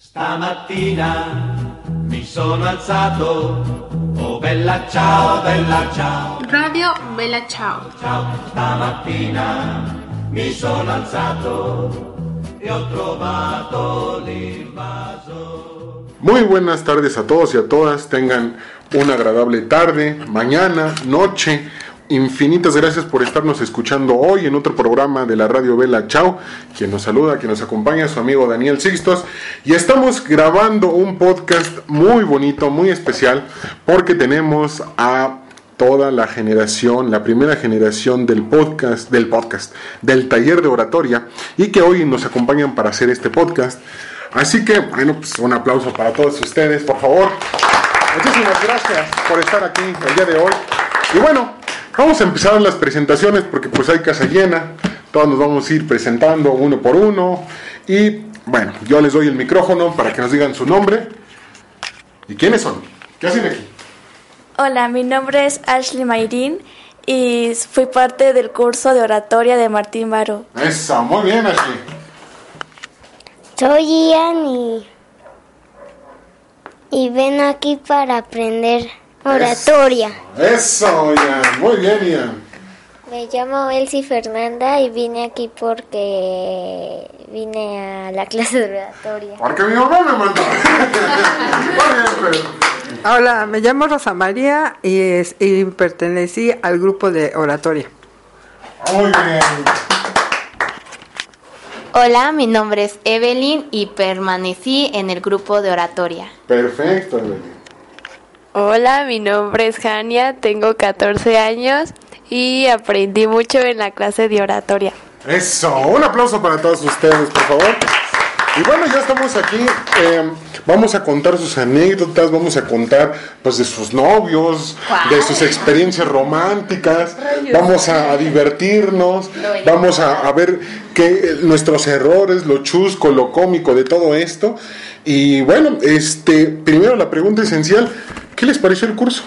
Stamattina mi sono alzato, oh bella ciao, bella ciao. Radio Bella Ciao. Ciao, stamattina mi sono alzato e ho trovato l'invaso. Muy buenas tardes a todos y a todas. Tengan una agradable tarde, mañana, noche. Infinitas gracias por estarnos escuchando hoy en otro programa de la Radio Vela Chao. Quien nos saluda, quien nos acompaña, su amigo Daniel Sixtos. Y estamos grabando un podcast muy bonito, muy especial, porque tenemos a toda la generación, la primera generación del podcast, del podcast, del taller de oratoria, y que hoy nos acompañan para hacer este podcast. Así que, bueno, pues un aplauso para todos ustedes, por favor. Muchísimas gracias por estar aquí el día de hoy. Y bueno, vamos a empezar las presentaciones porque pues hay casa llena. Todos nos vamos a ir presentando uno por uno. Y bueno, yo les doy el micrófono para que nos digan su nombre. ¿Y quiénes son? ¿Qué hacen aquí? Hola, mi nombre es Ashley Mayrin y fui parte del curso de oratoria de Martín Baro. Eso, muy bien, Ashley. Soy Ian y, y ven aquí para aprender oratoria. Eso, Ian. Muy bien, Ian. Me llamo Elsie Fernanda y vine aquí porque vine a la clase de oratoria. Porque mi mamá me mandó. muy bien, pero... Hola, me llamo Rosa María y, es- y pertenecí al grupo de oratoria. Muy bien. Hola, mi nombre es Evelyn y permanecí en el grupo de oratoria. Perfecto, Evelyn. Hola, mi nombre es Jania, tengo 14 años y aprendí mucho en la clase de oratoria. Eso, un aplauso para todos ustedes, por favor. Y bueno, ya estamos aquí. eh, vamos a contar sus anécdotas, vamos a contar pues de sus novios, de sus experiencias románticas. Vamos a, a divertirnos, vamos a, a ver qué nuestros errores, lo chusco, lo cómico de todo esto. Y bueno, este, primero la pregunta esencial, ¿qué les pareció el curso?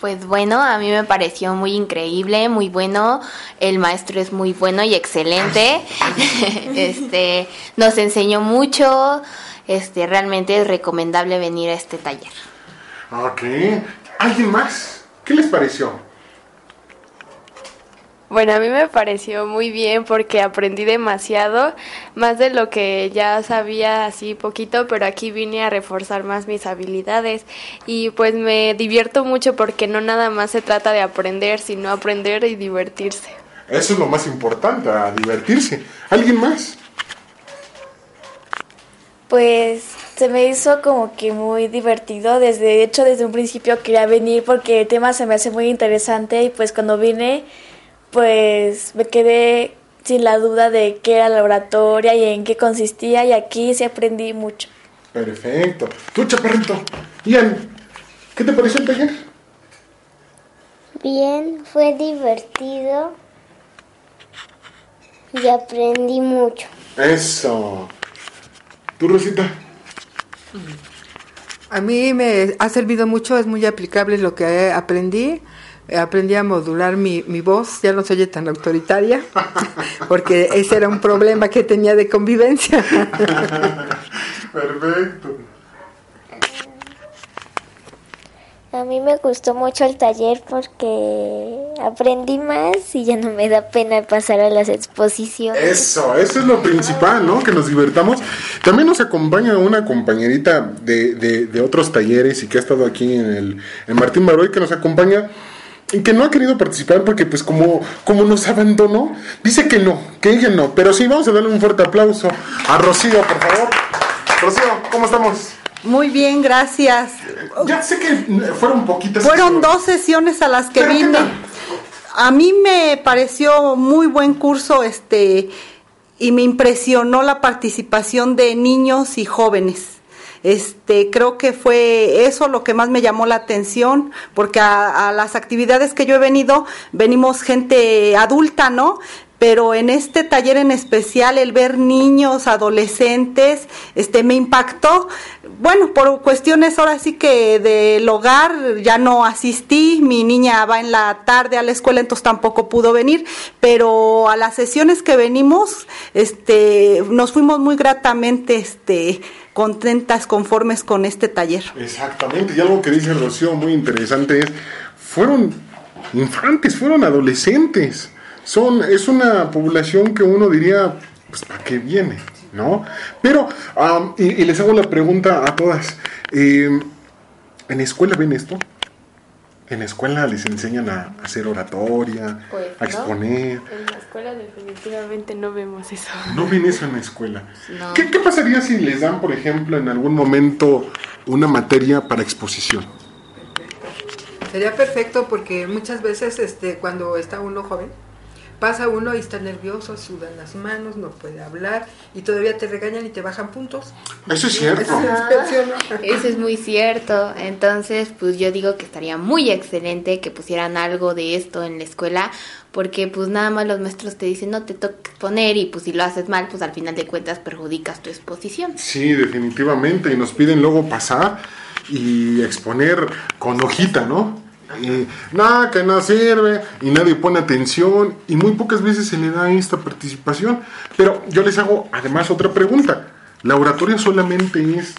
Pues bueno, a mí me pareció muy increíble, muy bueno. El maestro es muy bueno y excelente. este, nos enseñó mucho. Este, realmente es recomendable venir a este taller. Ok. ¿Alguien más? ¿Qué les pareció? Bueno, a mí me pareció muy bien porque aprendí demasiado, más de lo que ya sabía así poquito, pero aquí vine a reforzar más mis habilidades y pues me divierto mucho porque no nada más se trata de aprender, sino aprender y divertirse. Eso es lo más importante, a divertirse. ¿Alguien más? Pues se me hizo como que muy divertido. Desde de hecho, desde un principio quería venir porque el tema se me hace muy interesante y pues cuando vine, pues me quedé sin la duda de qué era la oratoria y en qué consistía y aquí sí aprendí mucho. Perfecto. Tú, chaparrito. Ian, ¿qué te pareció el taller? Bien, fue divertido y aprendí mucho. Eso. ¿Tú, Rosita? A mí me ha servido mucho, es muy aplicable lo que aprendí. Aprendí a modular mi, mi voz, ya no se oye tan autoritaria, porque ese era un problema que tenía de convivencia. Perfecto. A mí me gustó mucho el taller porque aprendí más y ya no me da pena pasar a las exposiciones. Eso, eso es lo principal, ¿no? Que nos divertamos. También nos acompaña una compañerita de, de, de otros talleres y que ha estado aquí en el en Martín Baroy, que nos acompaña y que no ha querido participar porque pues como, como nos abandonó, dice que no, que ella no. Pero sí, vamos a darle un fuerte aplauso a Rocío, por favor. Rocío, ¿cómo estamos? Muy bien, gracias. Ya sé que fueron poquitas. Fueron sesiones. dos sesiones a las que ¿Pero qué vine. A mí me pareció muy buen curso, este, y me impresionó la participación de niños y jóvenes. Este, creo que fue eso lo que más me llamó la atención, porque a, las actividades que yo he venido, venimos gente adulta, ¿no? pero en este taller en especial el ver niños, adolescentes, este me impactó. Bueno, por cuestiones ahora sí que del hogar ya no asistí, mi niña va en la tarde a la escuela, entonces tampoco pudo venir, pero a las sesiones que venimos, este, nos fuimos muy gratamente, este, contentas, conformes con este taller. Exactamente, y algo que dice Rocío muy interesante es, fueron infantes, fueron adolescentes. Son, es una población que uno diría, pues, ¿para qué viene? ¿No? Pero, y, y les hago la pregunta a todas, eh, ¿en escuela ven esto? ¿En escuela les enseñan a hacer oratoria, Pues, a ¿no? exponer? En la escuela definitivamente no vemos eso. No ven eso en la escuela. No. ¿Qué, qué pasaría si les dan, por ejemplo, en algún momento una materia para exposición? Sería perfecto porque muchas veces este, cuando está uno joven, pasa uno y está nervioso, sudan las manos, no puede hablar y todavía te regañan y te bajan puntos. Eso es cierto. ¿Sí o no? Eso es muy cierto. Entonces, pues yo digo que estaría muy excelente que pusieran algo de esto en la escuela, porque pues nada más los maestros te dicen no te toca exponer y pues si lo haces mal, pues al final de cuentas perjudicas tu exposición. Sí, definitivamente. Y nos piden luego pasar y exponer con hojita, ¿no? Nada, que no sirve, y nadie pone atención, y muy pocas veces se le da esta participación. Pero yo les hago además otra pregunta. ¿La oratoria solamente es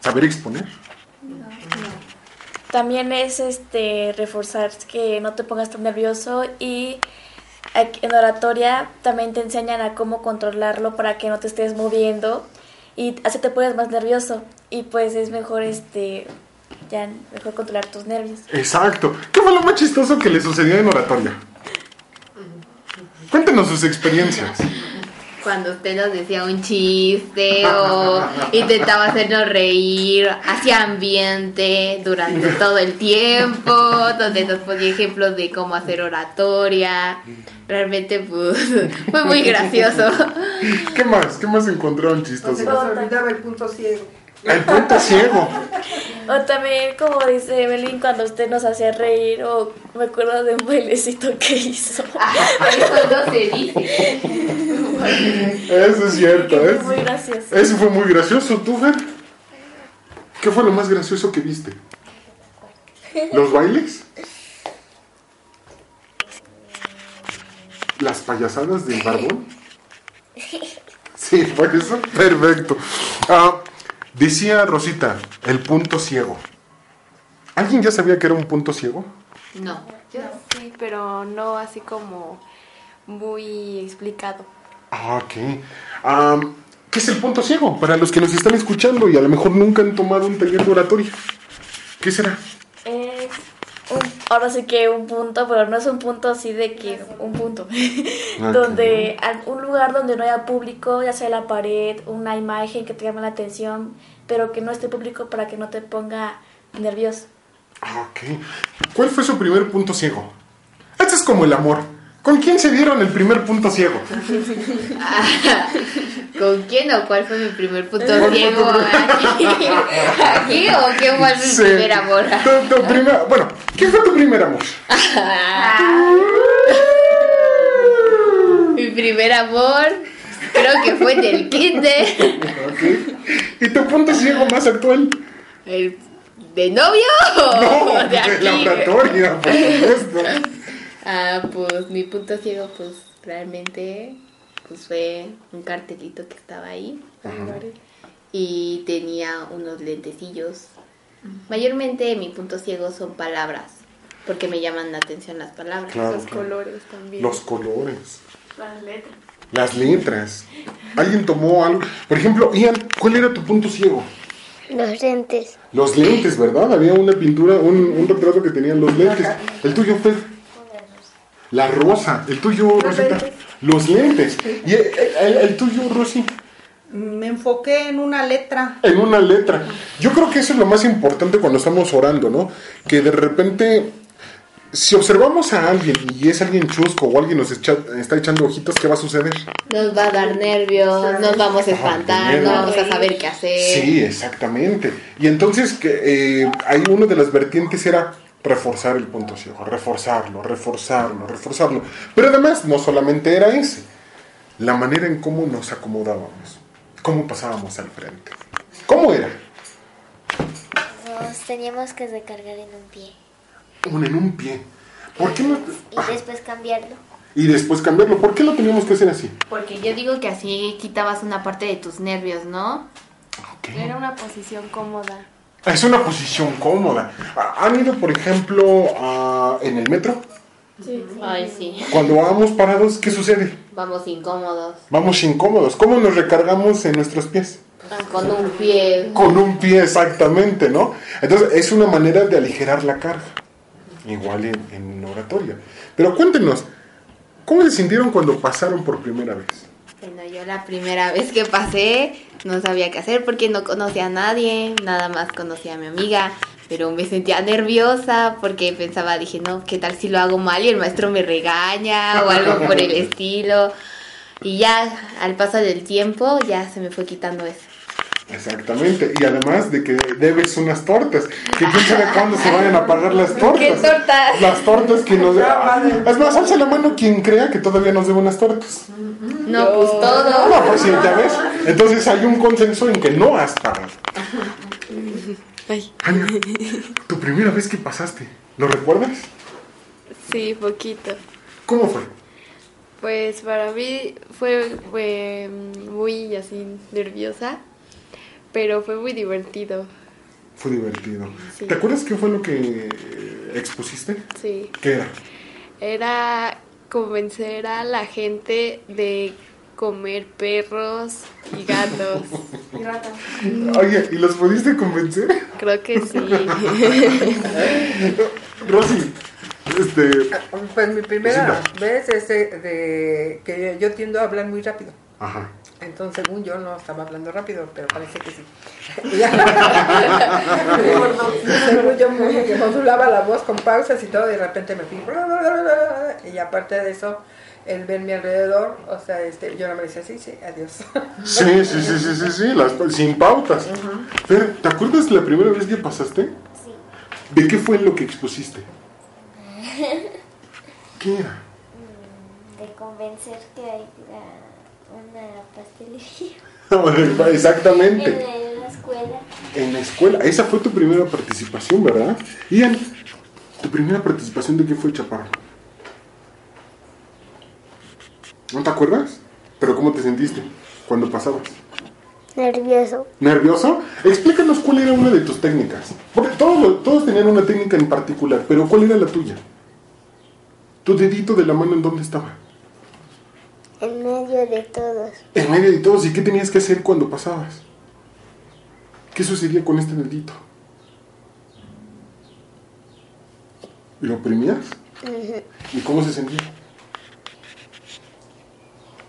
saber exponer? También es este reforzar que no te pongas tan nervioso y aquí en oratoria también te enseñan a cómo controlarlo para que no te estés moviendo y así te pones más nervioso y pues es mejor este ya mejor controlar tus nervios. Exacto. ¿Qué fue lo más chistoso que le sucedió en oratoria? Cuéntenos sus experiencias. Cuando usted nos decía un chiste o intentaba hacernos reír, hacía ambiente durante todo el tiempo, donde nos ponía ejemplos de cómo hacer oratoria. Realmente, pues, fue muy gracioso. ¿Qué más? ¿Qué más encontraron No se chistoso? nos olvidaba el punto ciego. El punto ciego. O también como dice Evelyn cuando usted nos hacía reír o me acuerdo de un bailecito que hizo. Eso no se dice. Eso es cierto. Fue ¿eh? muy gracioso. Eso fue muy gracioso. ¿Tú, Fer? ¿Qué fue lo más gracioso que viste? ¿Los bailes? ¿Las payasadas del barbón? Sí, fue eso. Perfecto. Ah, decía Rosita, el punto ciego. ¿Alguien ya sabía que era un punto ciego? No. Yo sí, pero no así como muy explicado. Ah, ok. ¿Qué es el punto ciego? Para los que nos están escuchando y a lo mejor nunca han tomado un taller de oratoria. ¿Qué será? Es un, ahora sí que un punto, pero no es un punto así de que un punto. donde a- un lugar donde no haya público, ya sea la pared, una imagen que te llame la atención, pero que no esté público para que no te ponga nervioso. Ah, ok. ¿Cuál fue su primer punto ciego? Este es como el amor. ¿Con quién se dieron el primer punto ciego? ¿Con quién o cuál fue mi primer punto ¿Cuál fue ciego? ¿Aquí? ¿Aquí o quién fue mi Sí. primer amor? Tu- bueno, ¿quién fue tu primer amor? Mi primer amor, creo que fue del kinder. ¿Y tu punto ciego más actual? El, ¿De novio No, de de la oratoria, por supuesto. Ah, pues mi punto ciego, pues realmente, pues fue un cartelito que estaba ahí y tenía unos lentecillos. Mayormente mi punto ciego son palabras, porque me llaman la atención las palabras. Claro, Los claro. colores también. Los colores. Las letras. Las letras. ¿Alguien tomó algo? Por ejemplo, Ian, ¿cuál era tu punto ciego? Los lentes. Los lentes, ¿verdad? Había una pintura, un, un retrato que tenían los lentes. El tuyo, Fer. La rosa. El tuyo, Rosita. Los lentes. Y el, el- el tuyo, Rosy. Me enfoqué en una letra. En una letra. Yo creo que eso es lo más importante cuando estamos orando, ¿no? Que de repente, si observamos a alguien y es alguien chusco o alguien nos echa- está echando ojitos, ¿qué va a suceder? Nos va a dar nervios, nos vamos a espantar, no vamos a saber qué hacer. Sí, exactamente. Y entonces que eh, hay uno de las vertientes era reforzar el punto ciego, reforzarlo, reforzarlo, reforzarlo. Pero además, no solamente era ese, la manera en cómo nos acomodábamos, cómo pasábamos al frente. ¿Cómo era? Nos teníamos que recargar en un pie. Un en un pie. ¿Por qué no? Y después cambiarlo. Y después cambiarlo. ¿Por qué lo teníamos que hacer así? Porque yo digo que así quitabas una parte de tus nervios, ¿no? Era una posición cómoda. Es una posición cómoda. ¿Ha- ¿Han ido, por ejemplo, a- en el metro? Ay, sí. Cuando vamos parados, ¿qué sucede? Vamos incómodos. Vamos incómodos. ¿Cómo nos recargamos en nuestros pies? Con un pie. Con un pie exactamente, ¿no? Entonces es una manera de aligerar la carga. Igual en, en oratoria. Pero cuéntenos, ¿cómo se sintieron cuando pasaron por primera vez? Bueno, yo la primera vez que pasé no sabía qué hacer porque no conocía a nadie, nada más conocía a mi amiga, pero me sentía nerviosa porque pensaba, dije, no, ¿qué tal si lo hago mal y el maestro me regaña o algo por el estilo? Y ya al paso del tiempo ya se me fue quitando eso. Exactamente. Y además de que debes unas tortas. Que quién sabe cuándo se vayan a pagar las tortas. ¿Qué tortas? Las tortas que nos... Es más, alza la mano quien crea que todavía nos debe unas tortas. No, pues todo. No, pues sí, ya ves. Entonces hay un consenso en que no has pagado. Anya, tu primera vez que pasaste, ¿lo recuerdas? Sí, poquito. ¿Cómo fue? Pues para mí fue, fue muy así nerviosa, pero fue muy divertido. Fue divertido. Sí. ¿Te acuerdas qué fue lo que eh, expusiste? Sí. ¿Qué era? Era convencer a la gente de comer perros y gatos. Oye, ¿y los pudiste convencer? Creo que sí. Rosy, este... Pues mi primera vez es de, de que yo tiendo a hablar muy rápido. Ajá. Entonces, según yo, no estaba hablando rápido, pero parece que sí. según yo, muy, que modulaba la voz con pausas y todo, y de repente me fui. Y aparte de eso, el ver mi alrededor, o sea, este, yo no me decía, sí, sí, adiós. Sí, sí, sí, sí, sí, sí, las, sin pautas. Pero, ¿te acuerdas la primera vez que pasaste? Sí. ¿De qué fue lo que expusiste? ¿Qué era? De convencer que hay una pastelería Exactamente. en la escuela. En la escuela. Esa fue tu primera participación, ¿verdad? Ian, ¿tu primera participación de qué fue, Chaparro? ¿No te acuerdas? ¿Pero cómo te sentiste cuando pasabas? Nervioso. ¿Nervioso? Explícanos cuál era una de tus técnicas. Porque todos, todos tenían una técnica en particular, pero ¿cuál era la tuya? ¿Tu dedito de la mano en dónde estaba? En medio de todos. En medio de todos. ¿Y qué tenías que hacer cuando pasabas? ¿Qué sucedía con este dedito? ¿Lo oprimías? ¿Y cómo se sentía?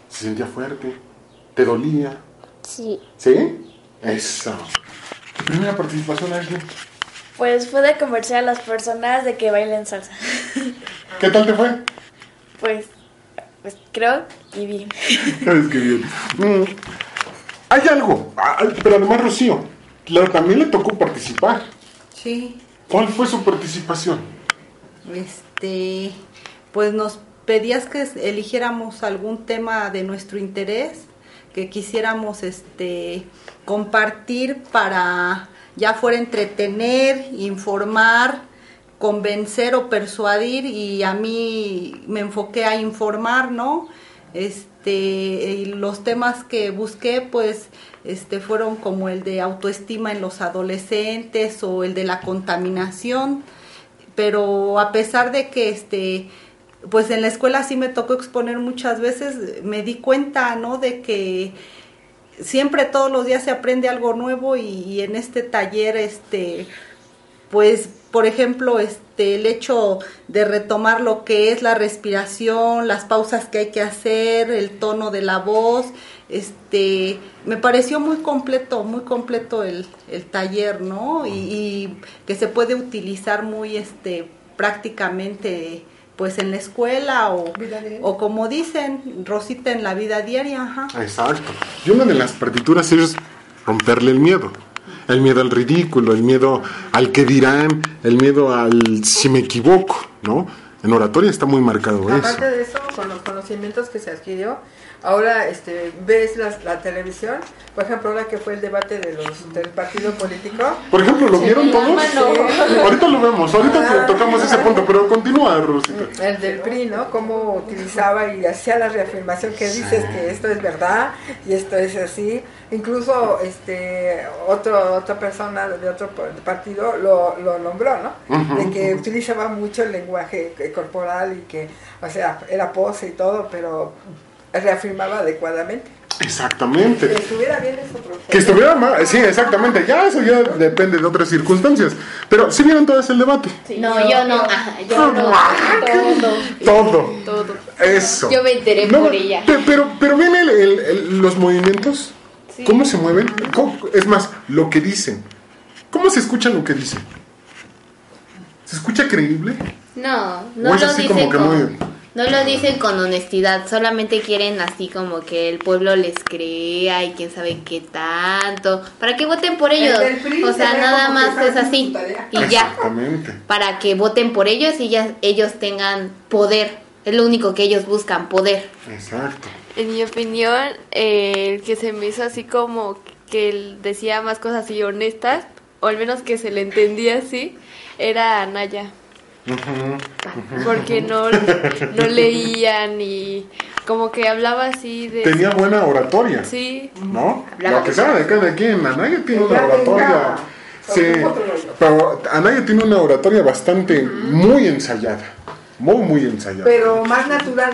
¿Se sentía fuerte? ¿Te dolía? Sí. ¿Sí? Eso. ¿Tu primera participación, Ashley? Pues fue de convencer a las personas de que bailen salsa. ¿Qué tal te fue? Pues, pues creo y bien. Es que bien. Mm, Hay algo, ah, pero además Rocío, también le tocó participar. Sí. ¿Cuál fue su participación? Este, pues nos pedías que eligiéramos algún tema de nuestro interés, que quisiéramos este compartir para ya fuera entretener, informar, convencer o persuadir y a mí me enfoqué a informar, ¿no? Este, y los temas que busqué pues este fueron como el de autoestima en los adolescentes o el de la contaminación pero a pesar de que este pues en la escuela sí me tocó exponer muchas veces me di cuenta no de que siempre todos los días se aprende algo nuevo y, y en este taller este pues por ejemplo este el hecho de retomar lo que es la respiración las pausas que hay que hacer el tono de la voz este me pareció muy completo muy completo el, el taller no y, y que se puede utilizar muy este prácticamente pues en la escuela o, o como dicen Rosita en la vida diaria ajá Exacto. Y una de las partituras es romperle el miedo. El miedo al ridículo, el miedo al que dirán, el miedo al si me equivoco, ¿no? En oratoria está muy marcado eso. Aparte de eso, con los conocimientos que se adquirió, ahora este, ves la, la televisión, por ejemplo, ahora que fue el debate de los, del partido político. Por ejemplo, ¿lo vieron todos? mano. Ahorita lo vemos, ahorita Ah. tocamos ese punto, pero continúa, Rosita. El del PRI, ¿no? Cómo utilizaba y hacía la reafirmación que dices que esto es verdad y esto es así. Incluso este otro otra persona de otro partido lo, lo nombró, ¿no? De que utilizaba mucho el lenguaje eh, corporal y que, o sea, era pose y todo, pero reafirmaba adecuadamente. Exactamente. Que estuviera bien es otro Que estuviera mal, sí, exactamente. Ya eso ya depende de otras circunstancias. Pero si vieron todo ese debate. No, yo no, ajá, yo no. Todo. Todo. Eso. Yo me enteré No, por ella. pe- Pero, pero ven el- el- el- los movimientos. ¿Cómo se mueven? ¿Cómo- es más, lo que dicen. ¿Cómo se escucha lo que dicen? ¿Se escucha creíble? No, ¿O no es lo así dicen como que con, muy- no lo dicen con honestidad, solamente quieren así como que el pueblo les crea y quién sabe qué tanto, para que voten por ellos. O se sea, nada más es así y ya, para que voten por ellos y ya ellos tengan poder. Es lo único que ellos buscan, poder. Exacto. En mi opinión, eh, el que se me hizo así como que él decía más cosas así honestas, o al menos que se le entendía así, era Anaya. Porque no, no leían y como que hablaba así de... Tenía buena oratoria. Sí. ¿No? Hablaba Lo que sea de cada quien. Anaya tiene una oratoria. Sí, pero Anaya tiene una oratoria bastante muy ensayada. Muy, muy ensayada. Pero más natural.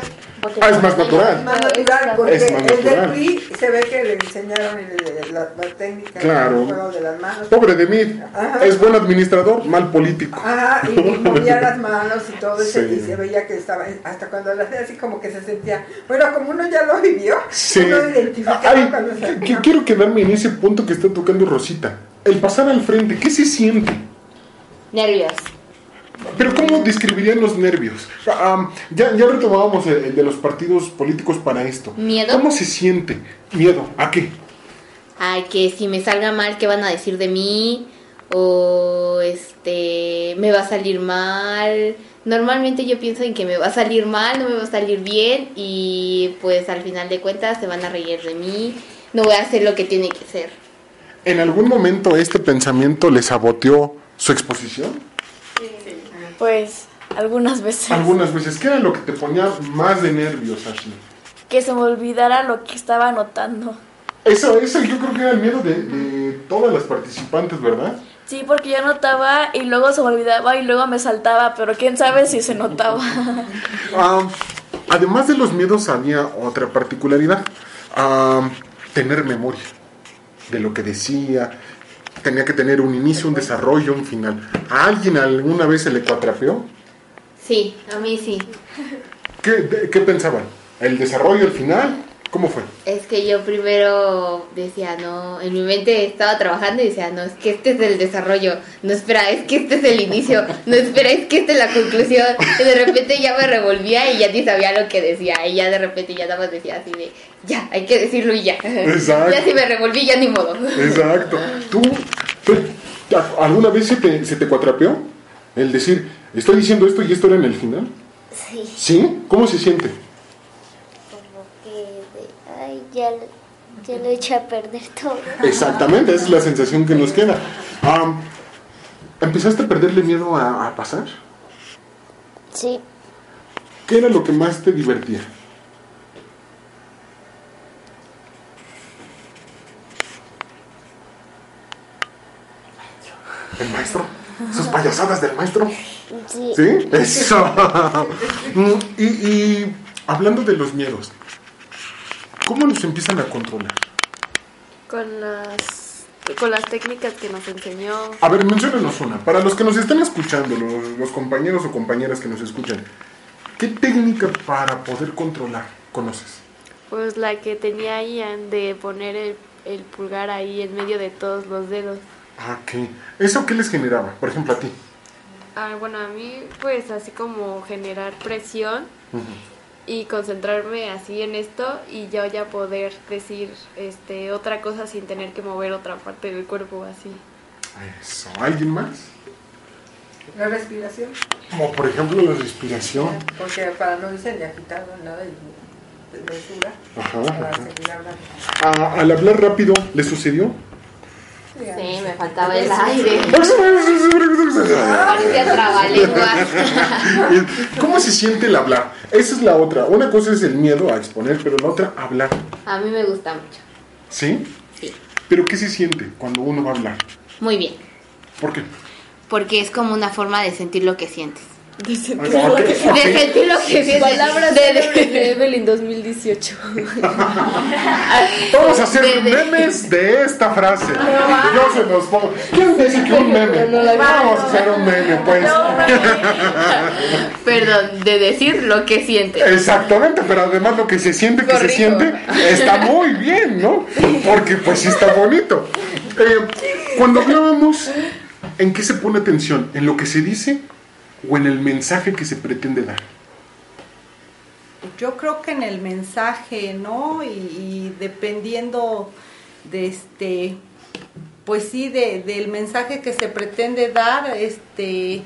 Ah, es más natural. Más natural, porque Es más el del natural. PRI se ve que le enseñaron el- la, la técnica Claro. el juego de las manos. Pobre de mí. Ajá. Es buen administrador, mal político. Ajá, y, y movía las manos y todo eso, Sí. y se veía que estaba, hasta cuando lo hacía así como que se sentía, bueno, como uno ya lo vivió, Sí. uno identificaba Ay, cuando se que- quiero quedarme en ese punto que está tocando Rosita. El pasar al frente, ¿qué se siente? Nervios. Pero ¿cómo describirían los nervios? Ah, ya, ya retomábamos el, el de los partidos políticos para esto. ¿Miedo? ¿Cómo se siente? ¿Miedo? ¿A qué? Ay, que si me salga mal, ¿qué van a decir de mí? O este, me va a salir mal. Normalmente yo pienso en que me va a salir mal, no me va a salir bien y pues al final de cuentas se van a reír de mí. No voy a hacer lo que tiene que ser. ¿En algún momento este pensamiento le saboteó su exposición? Pues algunas veces. Algunas veces. ¿Qué era lo que te ponía más de nervios, Ashley? Que se me olvidara lo que estaba anotando. Eso, eso yo creo que era el miedo de, de todas las participantes, ¿verdad? Sí, porque yo anotaba y luego se me olvidaba y luego me saltaba, pero quién sabe si se notaba. Ah, además de los miedos había otra particularidad. Ah, tener memoria de lo que decía. Tenía que tener un inicio, un desarrollo, un final. ¿A alguien alguna vez se le cuatrapeó? Sí, a mí sí. ¿Qué, de- qué pensaban? ¿El desarrollo, el final? ¿Cómo fue? Es que yo primero decía, no, en mi mente estaba trabajando y decía, no, es que este es el desarrollo, no espera, es que este es el inicio, no espera, es que esta es la conclusión. Y de repente ya me revolvía y ya ni sabía lo que decía, y ya de repente ya nada más decía así de, ya, hay que decirlo y ya. Exacto. Ya si me revolví, ya ni modo. Exacto. ¿Tú, tú- alguna vez se te, se te cuatrapeó? El decir, estoy diciendo esto y esto era en el final. Sí, ¿Sí? ¿Cómo se siente? como que de, ay, ya, ya lo eché a perder todo. Exactamente, esa es la sensación que nos queda. ¿Empezaste a perderle miedo a, a pasar? Sí, ¿Qué era lo que más te divertía? ¿El maestro? ¿Sus payasadas del maestro? sí. ¿Sí? Eso. Mm, y, y hablando de los miedos, ¿cómo los empiezan a controlar? Con las, con las técnicas que nos enseñó. A ver, menciónanos una. Para los que nos están escuchando, los, los compañeros o compañeras que nos escuchan, ¿qué técnica para poder controlar conoces? Pues la que tenía Ian de poner el, el pulgar ahí en medio de todos los dedos. Ah, ¿qué? ¿Eso qué les generaba? Por ejemplo, a ti. Ah, bueno, a mí pues así como generar presión y concentrarme así en esto y yo ya poder decir este otra cosa sin tener que mover otra parte del cuerpo así. Eso. ¿Alguien más? La respiración, Como por ejemplo la respiración. porque para no irse ni agitado, nada, y de mesura, Ajá, para ajá. seguir hablando. Ah, al hablar rápido, ¿le sucedió? Sí, me faltaba el aire. Trabalenguas. ¿Cómo se siente el hablar? Esa es la otra. Una cosa es el miedo a exponer, pero la otra, hablar. A mí me gusta mucho. ¿Sí? Sí. ¿Pero qué se siente cuando uno va a hablar? Muy bien. ¿Por qué? Porque es como una forma de sentir lo que sientes. Ok, ok. De sentir lo que. Palabras de, de Evelyn 2018. Vamos a hacer de- de- memes de esta frase. Yo se los pongo. ¿Quién dice que un meme? Vamos a hacer un meme, pues. Perdón, de decir lo que sientes. Exactamente, pero además lo que se siente, que se siente, está muy bien, ¿no? Porque pues sí está bonito. Eh, cuando hablábamos, ¿en qué se pone atención? ¿En lo que se dice o en el mensaje que se pretende dar? Yo creo que en el mensaje, ¿no? Y, y dependiendo de este, pues sí, de, del mensaje que se pretende dar, este,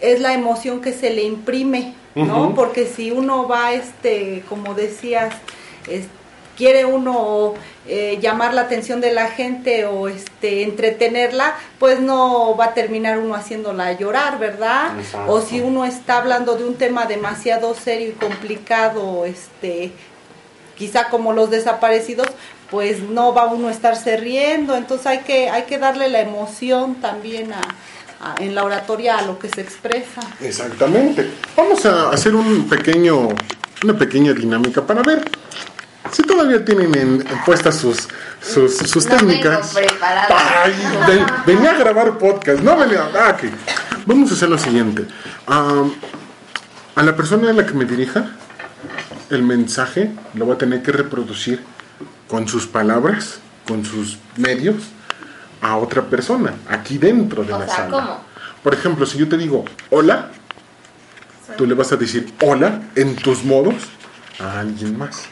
es la emoción que se le imprime, ¿no? Porque si uno va, este, como decías, es- quiere uno eh, llamar la atención de la gente o este entretenerla, pues no va a terminar uno haciéndola llorar, ¿verdad? Exacto. O si uno está hablando de un tema demasiado serio y complicado, este, quizá como los desaparecidos, pues no va uno a estarse riendo, entonces hay que, hay que darle la emoción también a, a- en la oratoria a lo que se expresa. Exactamente. Vamos a hacer un pequeño, una pequeña dinámica para ver si todavía tienen en, en puestas sus, sus, sus No técnicas. Ay, ven- venía a grabar podcast, no venía. Ah, ok. Vamos a hacer lo siguiente. Am, a la persona a la que me dirija, el mensaje lo va a tener que reproducir con sus palabras, con sus medios, a otra persona, aquí dentro de O la sea, sala. ¿cómo? Por ejemplo, si yo te digo hola, tú le vas a decir hola en tus modos a alguien más.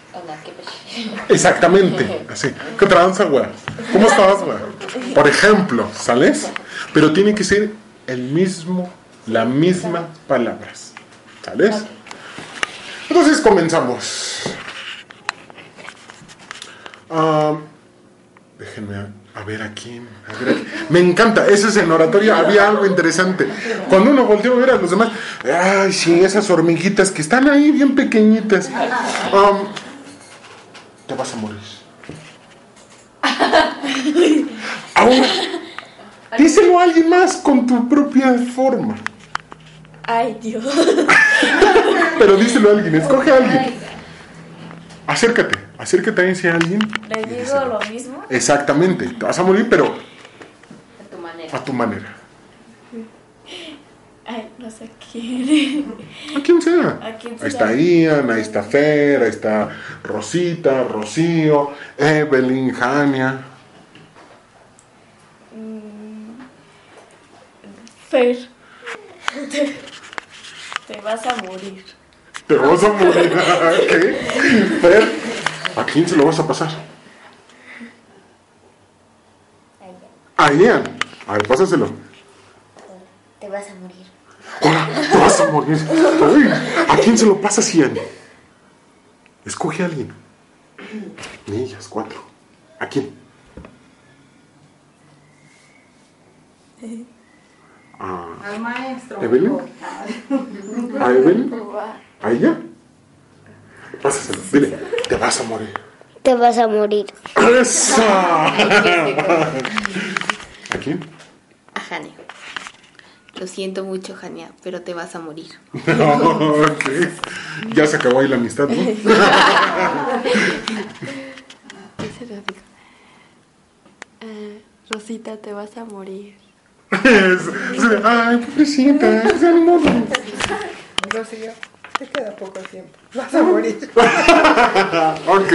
Exactamente, así. ¿Qué tranza, güey? ¿Cómo estás, güey? Por ejemplo, ¿sales? Pero tiene que ser el mismo, la misma palabras. ¿Sales? Entonces comenzamos. Ah, déjenme a, a ver aquí. a ver aquí. Me encanta, ese es en oratoria, había algo interesante. Cuando uno volteó a ver a los demás, ay, sí, esas hormiguitas que están ahí bien pequeñitas. Te vas a morir. Ahora, díselo a alguien más con tu propia forma. Ay, Dios. Pero díselo a alguien, escoge a alguien. Acércate, acércate a ese alguien. ¿Le digo lo mismo? Exactamente, te vas a morir, pero A tu manera. a tu manera. Ay, no sé quién. A quien sea. A quien Ahí sea. está Ian, ahí está Fer, ahí está Rosita, Rocío, Evelyn, Jania. Fer. Te, te vas a morir. Te vas a morir. ¿Qué? Fer, ¿a quién se lo vas a pasar? A Ian. A ver, pásaselo. Te vas a morir. Hola, te vas a morir. Uy, ¿A quién se lo pasas, Ian? Escoge a alguien. Niñas, cuatro. ¿A quién? A Al maestro. Evelyn. ¿A Evelyn? ¿A ella? Pásaselo, dile, te vas a morir. Te vas a morir. ¡Esa! ¿A quién? A Jania. Lo siento mucho, Jania, pero te vas a morir. ok. Ya se acabó ahí la amistad, ¿no? ¿Qué se lo digo? Eh, Rosita, te vas a morir. Es- es- Ay, pobrecita, es de modo. Te queda poco tiempo. Vas a morir. Ok.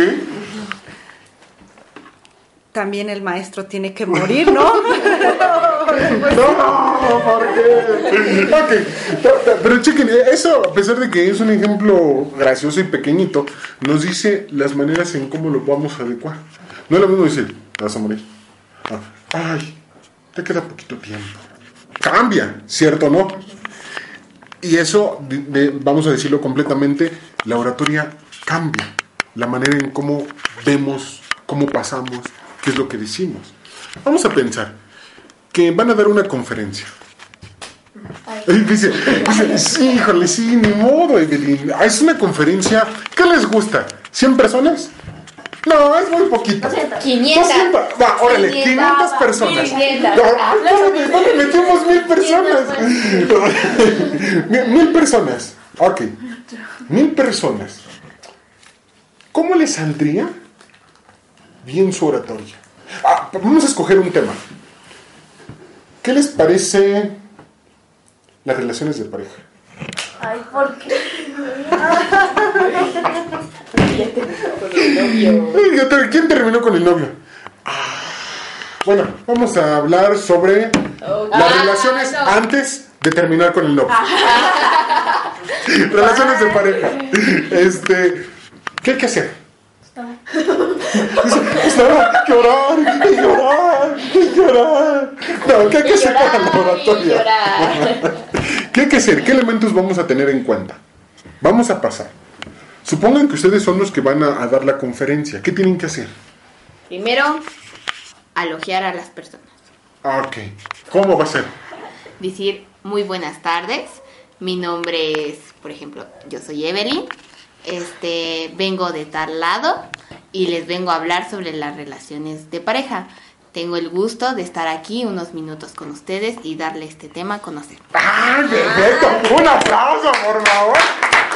También el maestro tiene que morir, ¿no? No, ¿por qué? Ok, pero chequen, eso, a pesar de que es un ejemplo gracioso y pequeñito, nos dice las maneras en cómo lo vamos a adecuar. No es lo mismo decir, vas a morir. Ah, ay, te queda poquito tiempo. Cambia, ¿cierto o no? Y eso, de- de- vamos a decirlo completamente, la oratoria cambia. La manera en cómo vemos, cómo pasamos, qué es lo que decimos. Vamos a pensar que van a dar una conferencia. Dice, dice, sí, híjole, sí, ni modo, Evelyn. Ah, Es una conferencia. ¿Qué les gusta? ¿100 personas? No, es muy poquito. 500. 200. Va, órale, 500 personas. 500. No, ¿Dónde, dónde metimos mil personas? mil, mil personas. Ok. Mil personas. ¿Cómo le saldría bien su oratoria? Ah, vamos a escoger un tema. ¿Qué les parece las relaciones de pareja? Ay, ¿por qué? ¿Quién terminó con el novio? Ah, Bueno, vamos a hablar sobre las relaciones antes de terminar con el novio. relaciones de pareja. Este, ¿qué hay que hacer? Estaba llorar, y llorar, y llorar. No, ¿qué hay que hacer para la oratoria? ¿Qué hay que hacer? ¿Qué elementos vamos a tener en cuenta? Vamos a pasar. Supongan que ustedes son los que van a, a dar la conferencia. ¿Qué tienen que hacer? Primero, alogiar a las personas. Ah, ok. ¿Cómo va a ser? Decir muy buenas tardes. Mi nombre es, por ejemplo, yo soy Evelyn. Este, vengo de tal lado y les vengo a hablar sobre las relaciones de pareja. Tengo el gusto de estar aquí unos minutos con ustedes y darle este tema a conocer. ¡Ah, perfecto! ¡Un aplauso, por favor!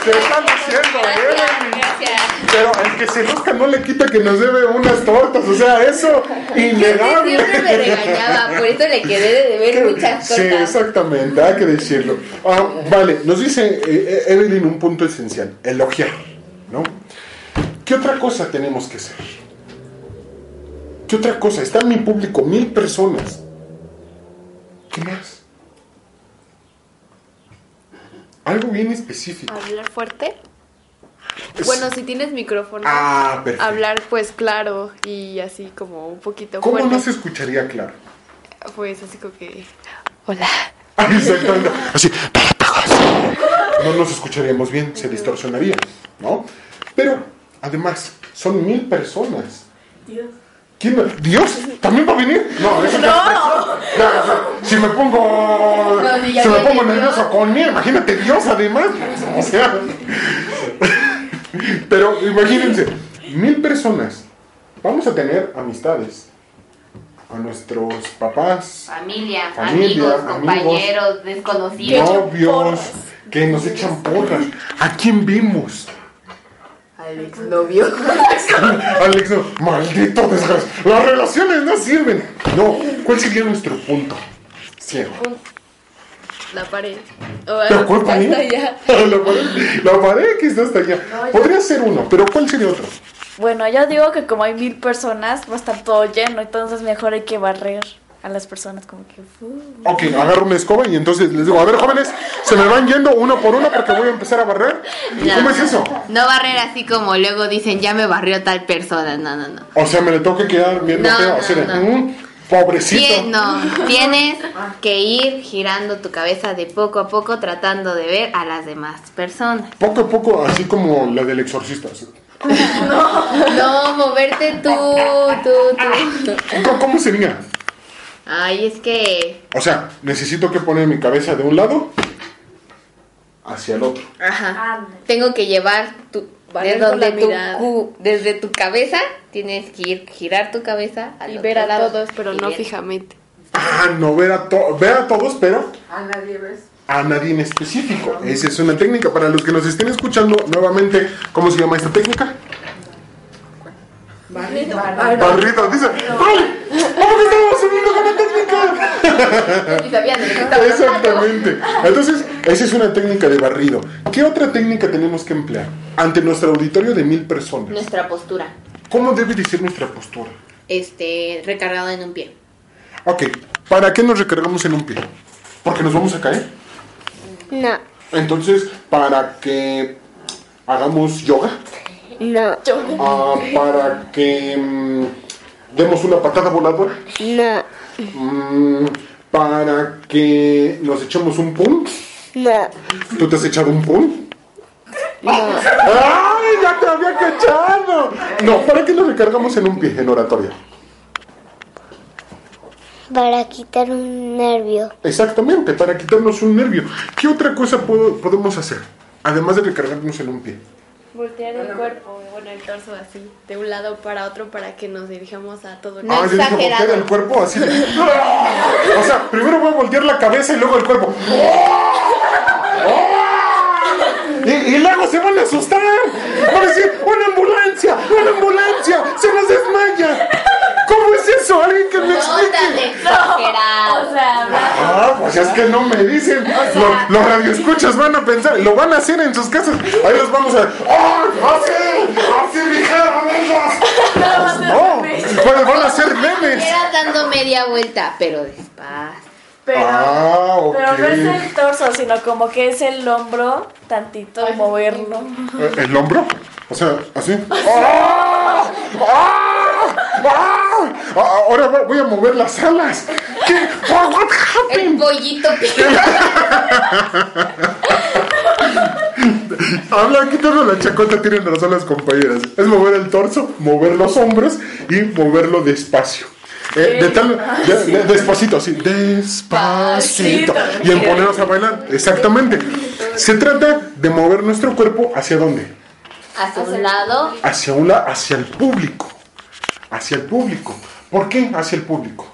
¿Qué están haciendo, gracias. Pero el que se luzca no le quita que nos debe unas tortas. O sea, eso, innegable. Siempre me regañaba, por eso le quedé de deber muchas Sí, cosas. exactamente, hay que decirlo. Ah, vale, nos dice eh, eh, Evelyn un punto esencial, elogiar, ¿no? ¿Qué otra cosa tenemos que hacer? ¿Qué otra cosa? Está en mi público, mil personas. ¿Qué más? Algo bien específico. Hablar fuerte. Es- Bueno, si tienes micrófono, Ah, perfecto. hablar pues claro y así como un poquito ¿Cómo fuerte. no se escucharía claro? Pues así como que... Hola. Exactamente. Así, no nos escucharíamos bien, se distorsionaría, ¿no? Pero, además, son mil personas. ¿Quién va- ¿Dios? ¿También va a venir? No, eso no. Si me pongo, No, si si me pongo nervioso conmigo, imagínate Dios además. O sea, pero imagínense, mil personas. Vamos a tener amistades. A nuestros papás, Familia, Familia, amigos, amigos. compañeros, desconocidos. novios, que nos echan porras. ¿A quién vimos? Al exnovio. Alex, no, maldito desgraciado. Las relaciones no sirven. No, ¿cuál sería nuestro punto? Ciego. La pared. O ¿Pero algo cuál pared? La pared, la pared que está hasta allá. Podría ser uno, pero ¿cuál sería otro? Bueno, yo digo que como hay mil personas, va a estar todo lleno, entonces mejor hay que barrer a las personas como que... uh. Ok, agarro una escoba y entonces les digo, a ver jóvenes, se me van yendo uno por uno porque voy a empezar a barrer. No. ¿Cómo es eso? No barrer así como luego dicen, ya me barrió tal persona. No, no, no. O sea, me le tengo que quedar viendo No, feo. no, o sea, no. mm, pobrecito. Tien- no, tienes que ir girando tu cabeza de poco a poco tratando de ver a las demás personas. Poco a poco, así como la del exorcista. así. No, moverte tú, tú, tú. ¿Cómo- ¿Cómo sería? Ay, es que... O sea, necesito que poner mi cabeza de un lado hacia el otro. Ajá. Tengo que llevar tu... De Barrer con donde tu cu- desde tu cabeza tienes que ir, girar tu cabeza al Y otro ver a lado. todos, pero no ver. fijamente. Ah, no ver a, to- ver a todos, pero A nadie ves. a nadie en específico. Esa es una técnica. Para los que nos estén escuchando nuevamente, ¿cómo se llama esta técnica? Barrido. Barrito. Dice, ¡ay! ¿Cómo que estamos subiendo con la técnica? Y sabían. Exactamente. Entonces, esa es una técnica de barrido. ¿Qué otra técnica tenemos que emplear? Ante nuestro auditorio de mil personas. Nuestra postura. ¿Cómo debe de ser nuestra postura? Este, recargado en un pie. Ok, ¿para qué nos recargamos en un pie? ¿Porque nos vamos a caer? No, Entonces, ¿para que hagamos yoga? No, Ah, ¿Para que mm, demos una patada voladora? no, Mm, para que nos echemos un pun. No. ¿Tú te has echado un pun? ¡Ay, ya te había cachado! No, ¿para qué nos recargamos en un pie en oratoria? Para quitar un nervio. Exactamente, para quitarnos un nervio. ¿Qué otra cosa puedo- podemos hacer? Además de recargarnos en un pie. Voltear el cuerpo, bueno, el torso así, de un lado para otro para que nos dirijamos a todo el No ah, yo dije exagerado. voltear el cuerpo así. o sea, primero voy a voltear la cabeza y luego el cuerpo. Y, y luego se van a asustar. Van a decir, una ambulancia, una ambulancia, se nos desmaya. ¿Cómo es eso? Alguien que me No tan explique. exagerado. O sea, Ah, pues es que no me dicen. Lo- los radioescuchas van a pensar, lo van a hacer en sus casas. Ahí los vamos a. ¡Ay, así! ¡Así dijeron ellos! No, pues van a hacer memes. Era dando media vuelta, pero despacio. Pero, Ah, ok. pero no es el torso, sino como que es el hombro, tantito moverlo. Eh, ¿El hombro? O sea, así. ¡Ah! ¡Ah! ¡Ah! Ah, Ahora voy a mover las alas. ¿Qué? What what El happened? pollito Habla, quítalo la chacota, tienen razón las compañeras. Es mover el torso, mover los hombros y moverlo despacio. Eh, de tal, de- de- despacito, así, despacito. Y en ponernos a bailar, exactamente. Se trata de mover nuestro cuerpo hacia dónde? Hacia un lado. Hacia un la- hacia el público. Hacia el público. ¿Por qué hacia el público?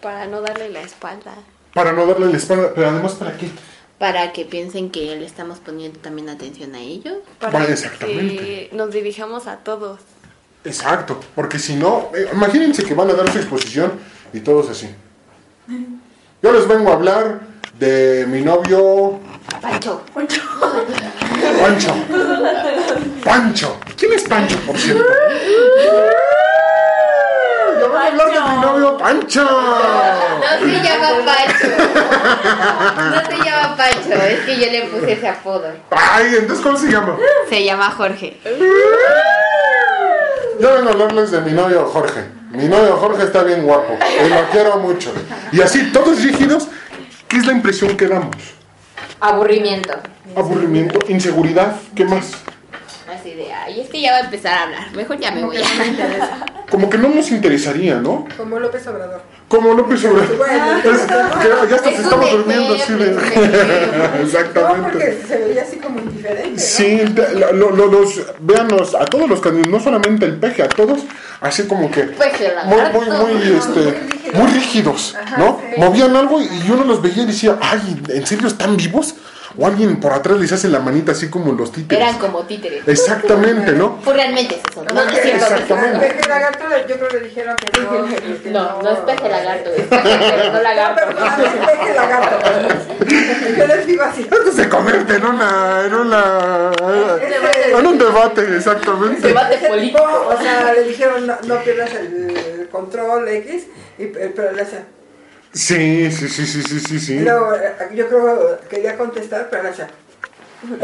para no darle la espalda. Para no darle la espalda, pero además para qué? Para que piensen que le estamos poniendo también atención a ellos. Para Vale, exactamente. que nos dirijamos a todos. Exacto, porque si no, eh, imagínense que van a dar su exposición y todos así. Yo les vengo a hablar de mi novio Pancho. Pancho. Pancho. ¿Quién es Pancho, por cierto? Yo vengo a hablar de mi novio Pancho. No se llama Pancho. No se llama Pancho, es que yo le puse ese apodo. Ay, entonces ¿cómo se llama? Se llama Jorge. Yo vengo a hablarles de mi novio Jorge. Mi novio Jorge está bien guapo y lo quiero mucho. Y así, todos rígidos, ¿qué es la impresión que damos? Aburrimiento. Aburrimiento, inseguridad, ¿qué más? Así de, ay, es que ya va a empezar a hablar. Mejor ya me voy. Como que no nos interesaría, ¿no? Como López Obrador. Como López Obrador. Bueno, Es que ya hasta se Es un estamos durmiendo así de... No, Exactamente. porque se veía así como indiferente. ¿no? Sí, lo- lo- lo- los, véanos, a todos los candidatos, no solamente el peje, a todos, así como que Peje muy, lagarto. muy, muy, este, muy rígidos, ¿no? Movían algo y uno los veía y decía, ay, ¿en serio están vivos? O alguien por atrás les hace la manita así como los títeres. Eran como títeres. Exactamente, ¿no? Pues realmente es eso. No, no es cierto. Exactamente. Peje lagarto, yo creo que le dijeron que no. que No, no es peje lagarto, es peje, pero no No, lagarto. perdón, es peje lagarto. Yo les digo así. Esto se convierte en una, en una, en un debate, exactamente. Debate político. O sea, le dijeron no, no pierdas el, el control X, y, le hacía. Sí, sí, sí, sí, sí, sí, sí. Luego, eh, yo creo que quería contestar, pero.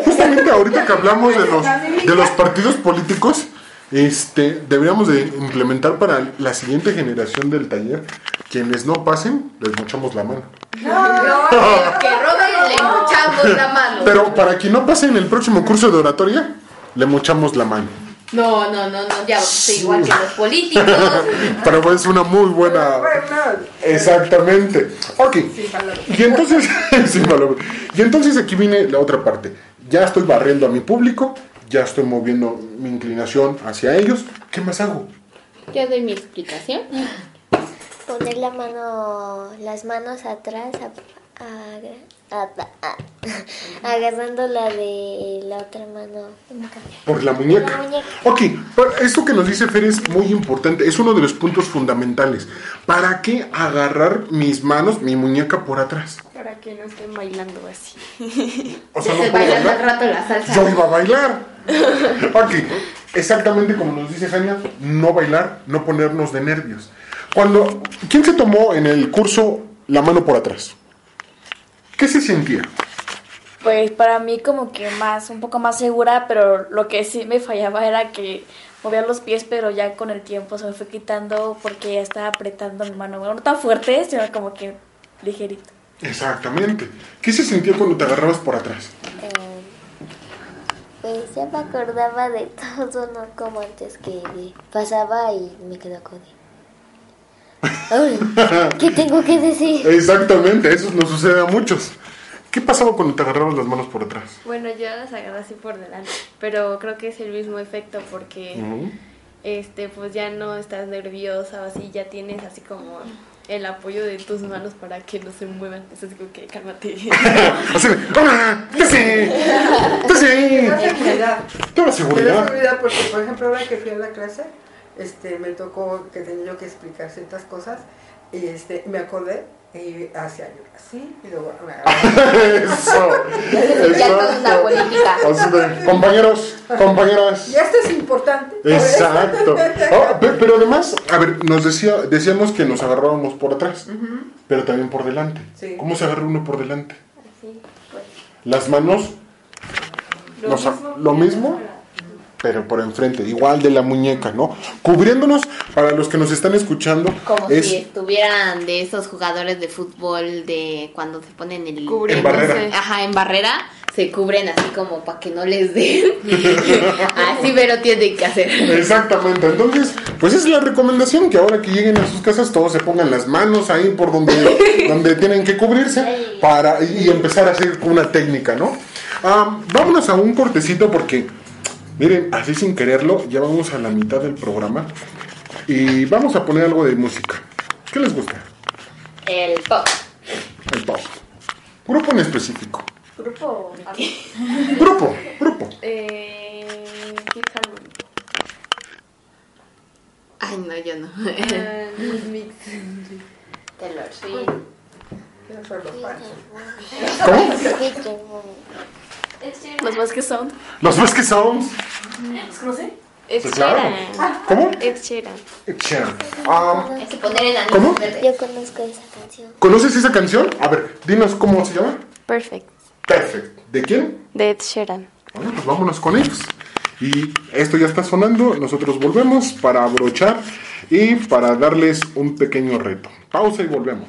Justamente ahorita que hablamos de los, de los partidos políticos, este, deberíamos de implementar para la siguiente generación del taller, quienes no pasen, les mochamos la mano. No, el que robe le echamos la mano. Pero para quien no pase en el próximo curso de oratoria, le mochamos la mano. No, no, no, no, ya soy igual que los políticos. Pero es una muy buena... Bueno, Exactamente. Ok. Y entonces, y entonces aquí viene la otra parte. Ya estoy barriendo a mi público, ya estoy moviendo mi inclinación hacia ellos. ¿Qué más hago? Ya doy mi explicación. Poner la mano, las manos atrás, a- agarrando la de la otra mano. Por la muñeca. La muñeca. Ok, esto que nos dice Fer es muy importante, es uno de los puntos fundamentales. ¿Para qué agarrar mis manos, mi muñeca por atrás? Para que no estén bailando así. O sea, no puedo bailando al bailar. rato la salsa. Yo iba a bailar. Ok, exactamente como nos dice Jania, no bailar, no ponernos de nervios. Cuando, ¿quién se tomó en el curso la mano por atrás? ¿Qué se sentía? Pues para mí como que más, un poco más segura, pero lo que sí me fallaba era que movía los pies, pero ya con el tiempo se me fue quitando porque ya estaba apretando mi mano. Bueno, no tan fuerte, sino como que ligerito. Exactamente. ¿Qué se sentía cuando te agarrabas por atrás? Eh, pues ya me acordaba de todo, no como antes que pasaba y me quedaba con Ay, ¿Qué tengo que decir? Exactamente, eso nos sucede a muchos. ¿Qué pasaba cuando te agarrabas las manos por atrás? Bueno, yo las agarro así por delante, pero creo que es el mismo efecto porque Ujú. este pues ya no estás nerviosa o así, ya tienes así como el apoyo de tus manos para que no se muevan. Eso es como que cálmate. Así de, ¡ah! ¡Tú sí! ¡Tú sí! Te da seguridad. Te da seguridad porque, por ejemplo, ahora que fui a la clase, este, me tocó que tenía yo que explicar ciertas cosas y este, me acordé y hacía yo así y luego me agarraba. Eso. Ya con una Exacto. política. Así de, compañeros, compañeras. Y esto es importante. Exacto. Oh, pe- pero además, a ver, nos decía, decíamos que nos agarrábamos por atrás, pero también por delante. Sí. ¿Cómo se agarra uno por delante? Así, pues. Las manos, Lo nos a- mismo lo que mismo, pero por enfrente, igual de la muñeca, ¿no? Cubriéndonos, para los que nos están escuchando, Como es si estuvieran de esos jugadores de fútbol de cuando se ponen el. En barrera. Ajá, en barrera se cubren así como para que no les den. así pero tienen que hacer. Exactamente, entonces, pues es la recomendación, que ahora que lleguen a sus casas todos se pongan las manos ahí por donde, donde tienen que cubrirse para y empezar a hacer una técnica, ¿no? Ah, vámonos a un cortecito porque, miren, así sin quererlo, ya vamos a la mitad del programa y vamos a poner algo de música. ¿Qué les gusta? El pop. El pop. Grupo en específico. Grupo. Grupo, grupo. Eh. Ay, no, yo no. Ah, Mix. Taylor Swift. ¿Cómo? Los Vasquez Sound. Los Vasquez Sounds. ¿Los conoce? Sí, claro. Sheeran. ¿Cómo? Ed Sheeran. Ed Sheeran. Ah, Hay que poner el anillo ¿Cómo? verde. Yo conozco esa canción. ¿Conoces esa canción? A ver, dinos cómo se llama. Perfect. Perfect. ¿De quién? De Ed Sheeran. Bueno, pues vámonos con ellos. Y esto ya está sonando, nosotros volvemos para abrochar y para darles un pequeño reto. Pausa y volvemos.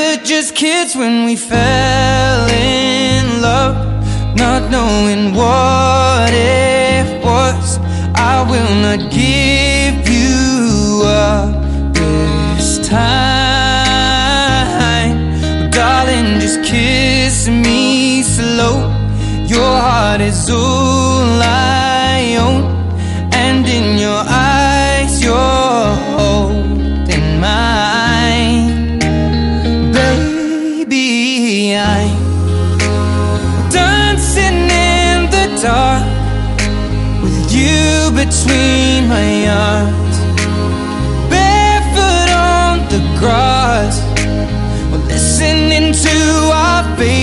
just kids when we fell in love, not knowing what it was. I will not give you up this time. But darling, just kiss me slow. Your heart is all I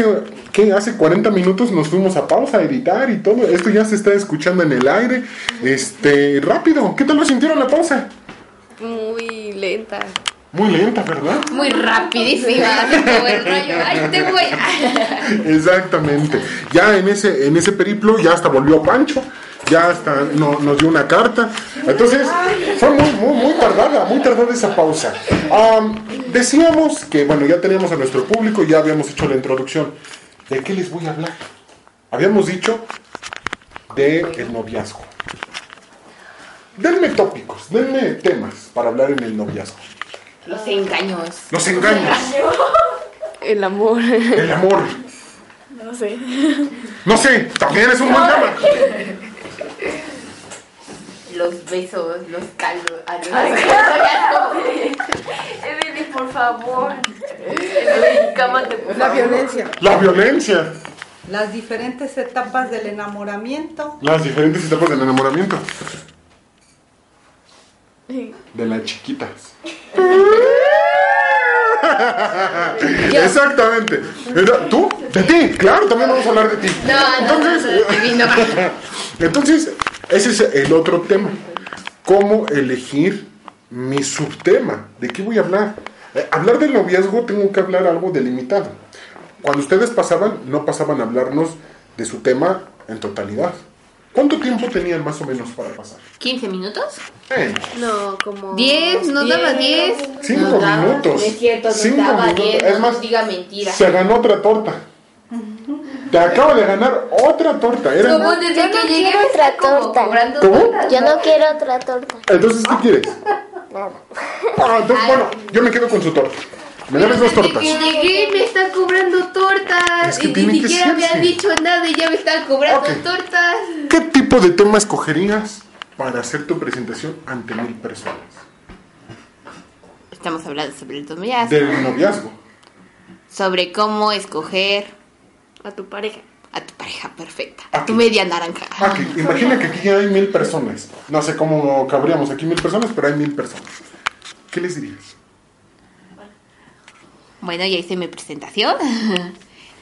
Hace, ¿qué? Hace 40 minutos nos fuimos a pausa a editar y todo. Esto ya se está escuchando en el aire. Este, rápido. ¿Qué tal lo sintieron la pausa? Muy lenta. Muy lenta, ¿verdad? Muy rapidísima. Exactamente. Ya en ese, en ese periplo ya hasta volvió Pancho, ya hasta no- nos dio una carta. Entonces, fue muy, muy, muy tardada, muy tardada esa pausa. Am, decíamos que, bueno, ya teníamos a nuestro público, ya habíamos hecho la introducción. ¿De qué les voy a hablar? Habíamos dicho de el noviazgo. Denme tópicos, denme temas para hablar en el noviazgo. Los engaños. Los engaños, El amor. el amor. No sé. No sé, también es un buen tema. Los besos, los caldos. Ah, no, Evelyn, por favor. Evelyn, cámate, por La favor. violencia. La violencia, Las diferentes etapas del enamoramiento. las diferentes etapas del enamoramiento. De las chiquitas. Exactamente. ¿Tú? De ti, claro, también vamos a hablar de ti. No, no, no, no, divino. Entonces, ese es el otro tema. ¿Cómo elegir mi subtema? ¿De qué voy a hablar? Eh, hablar del noviazgo tengo que hablar algo delimitado. Cuando ustedes pasaban, no pasaban a hablarnos de su tema en totalidad. ¿Cuánto tiempo tenían más o menos para pasar? ¿15 minutos? Eh, No, como. ¿10? ¿Nos daba 10? Cinco Nos daba- minutos. No es cierto, nos Cinco daba minutos. 10. Es no más, diga mentira. se ganó otra torta. Te acaba de ganar otra torta. Era- Como desde Yo no que llegué quiero otra torta. ¿Cómo? tortas, Yo ¿no? no quiero otra torta. Entonces, ¿qué quieres? Ah, entonces, bueno, yo me quedo con su torta. Me debes dos Desde tortas. que llegué me está cobrando tortas. Es que y tiene ni que siquiera me han dicho nada y ya me están cobrando Ok. tortas. ¿Qué tipo de tema escogerías para hacer tu presentación ante mil personas? Estamos hablando sobre el noviazgo. Del noviazgo. Sobre cómo escoger A tu pareja. a tu pareja perfecta. A tu media naranja. Que imagina que aquí ya hay mil personas. No sé cómo cabríamos aquí mil personas, pero hay mil personas. ¿Qué les dirías? Bueno, ya hice mi presentación.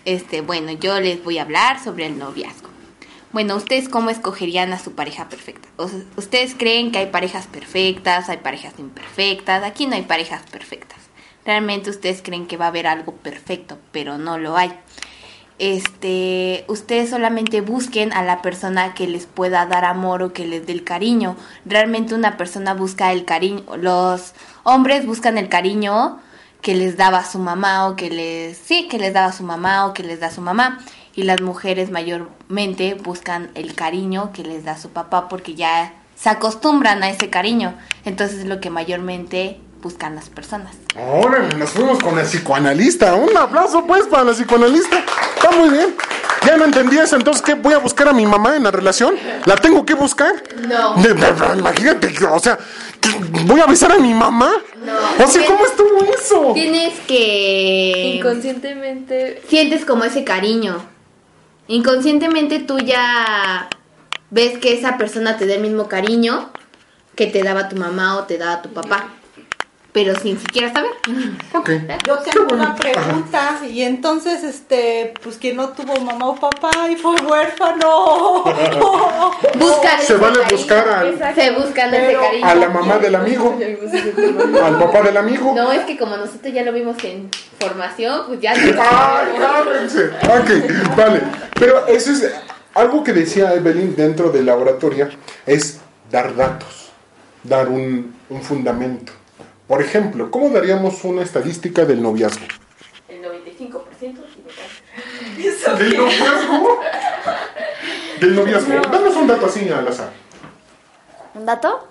Este, bueno, yo les voy a hablar sobre el noviazgo. Bueno, ¿ustedes cómo escogerían a su pareja perfecta? ¿Ustedes creen que hay parejas perfectas, hay parejas imperfectas? Aquí no hay parejas perfectas. Realmente ustedes creen que va a haber algo perfecto, pero no lo hay. Este, ustedes solamente busquen a la persona que les pueda dar amor o que les dé el cariño. Realmente una persona busca el cariño, los hombres buscan el cariño que les daba su mamá o que les sí, que les daba su mamá o que les da su mamá y las mujeres mayormente buscan el cariño que les da su papá porque ya se acostumbran a ese cariño. Entonces es lo que mayormente buscan las personas. Ahora nos fuimos con el psicoanalista. Un aplauso pues para la psicoanalista. Está muy bien. Ya no entendí eso, entonces ¿qué? ¿Voy a buscar a mi mamá en la relación? ¿La tengo que buscar? No. Imagínate, que, o sea. ¿Voy a avisar a mi mamá? No. O sea, ¿cómo estuvo eso? Tienes que Inconscientemente. sientes como ese cariño. Inconscientemente tú ya ves que esa persona te da el mismo cariño que te daba tu mamá o te daba tu papá. Pero sin siquiera saber. Ok. Yo tengo bueno. una pregunta y entonces, este, pues quien no tuvo mamá o papá y fue huérfano. Buscan Se vale cariño. buscar al- Se buscan ese cariño. A la mamá del amigo, al papá del amigo. No, es que como nosotros ya lo vimos en formación, pues ya. ¡Ay, cálmense! Ok, vale. Pero eso es algo que decía Evelyn dentro de la oratoria, es dar datos, dar un, un fundamento. Por ejemplo, ¿cómo daríamos una estadística del noviazgo? El 95% ¿Del noviazgo? Del noviazgo. Danos un dato así al azar. ¿Un dato?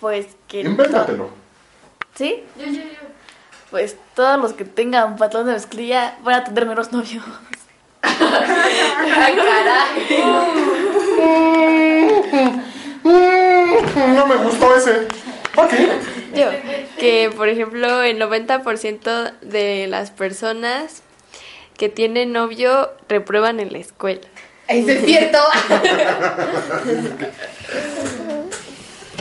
Pues que... Invéntatelo. ¿Sí? Pues todos los que tengan patrón de mezclilla van a tener menos novios. Ay, No me gustó ese. Ok. Yo, que por ejemplo el 90% de las personas que tienen novio reprueban en la escuela. Eso es cierto.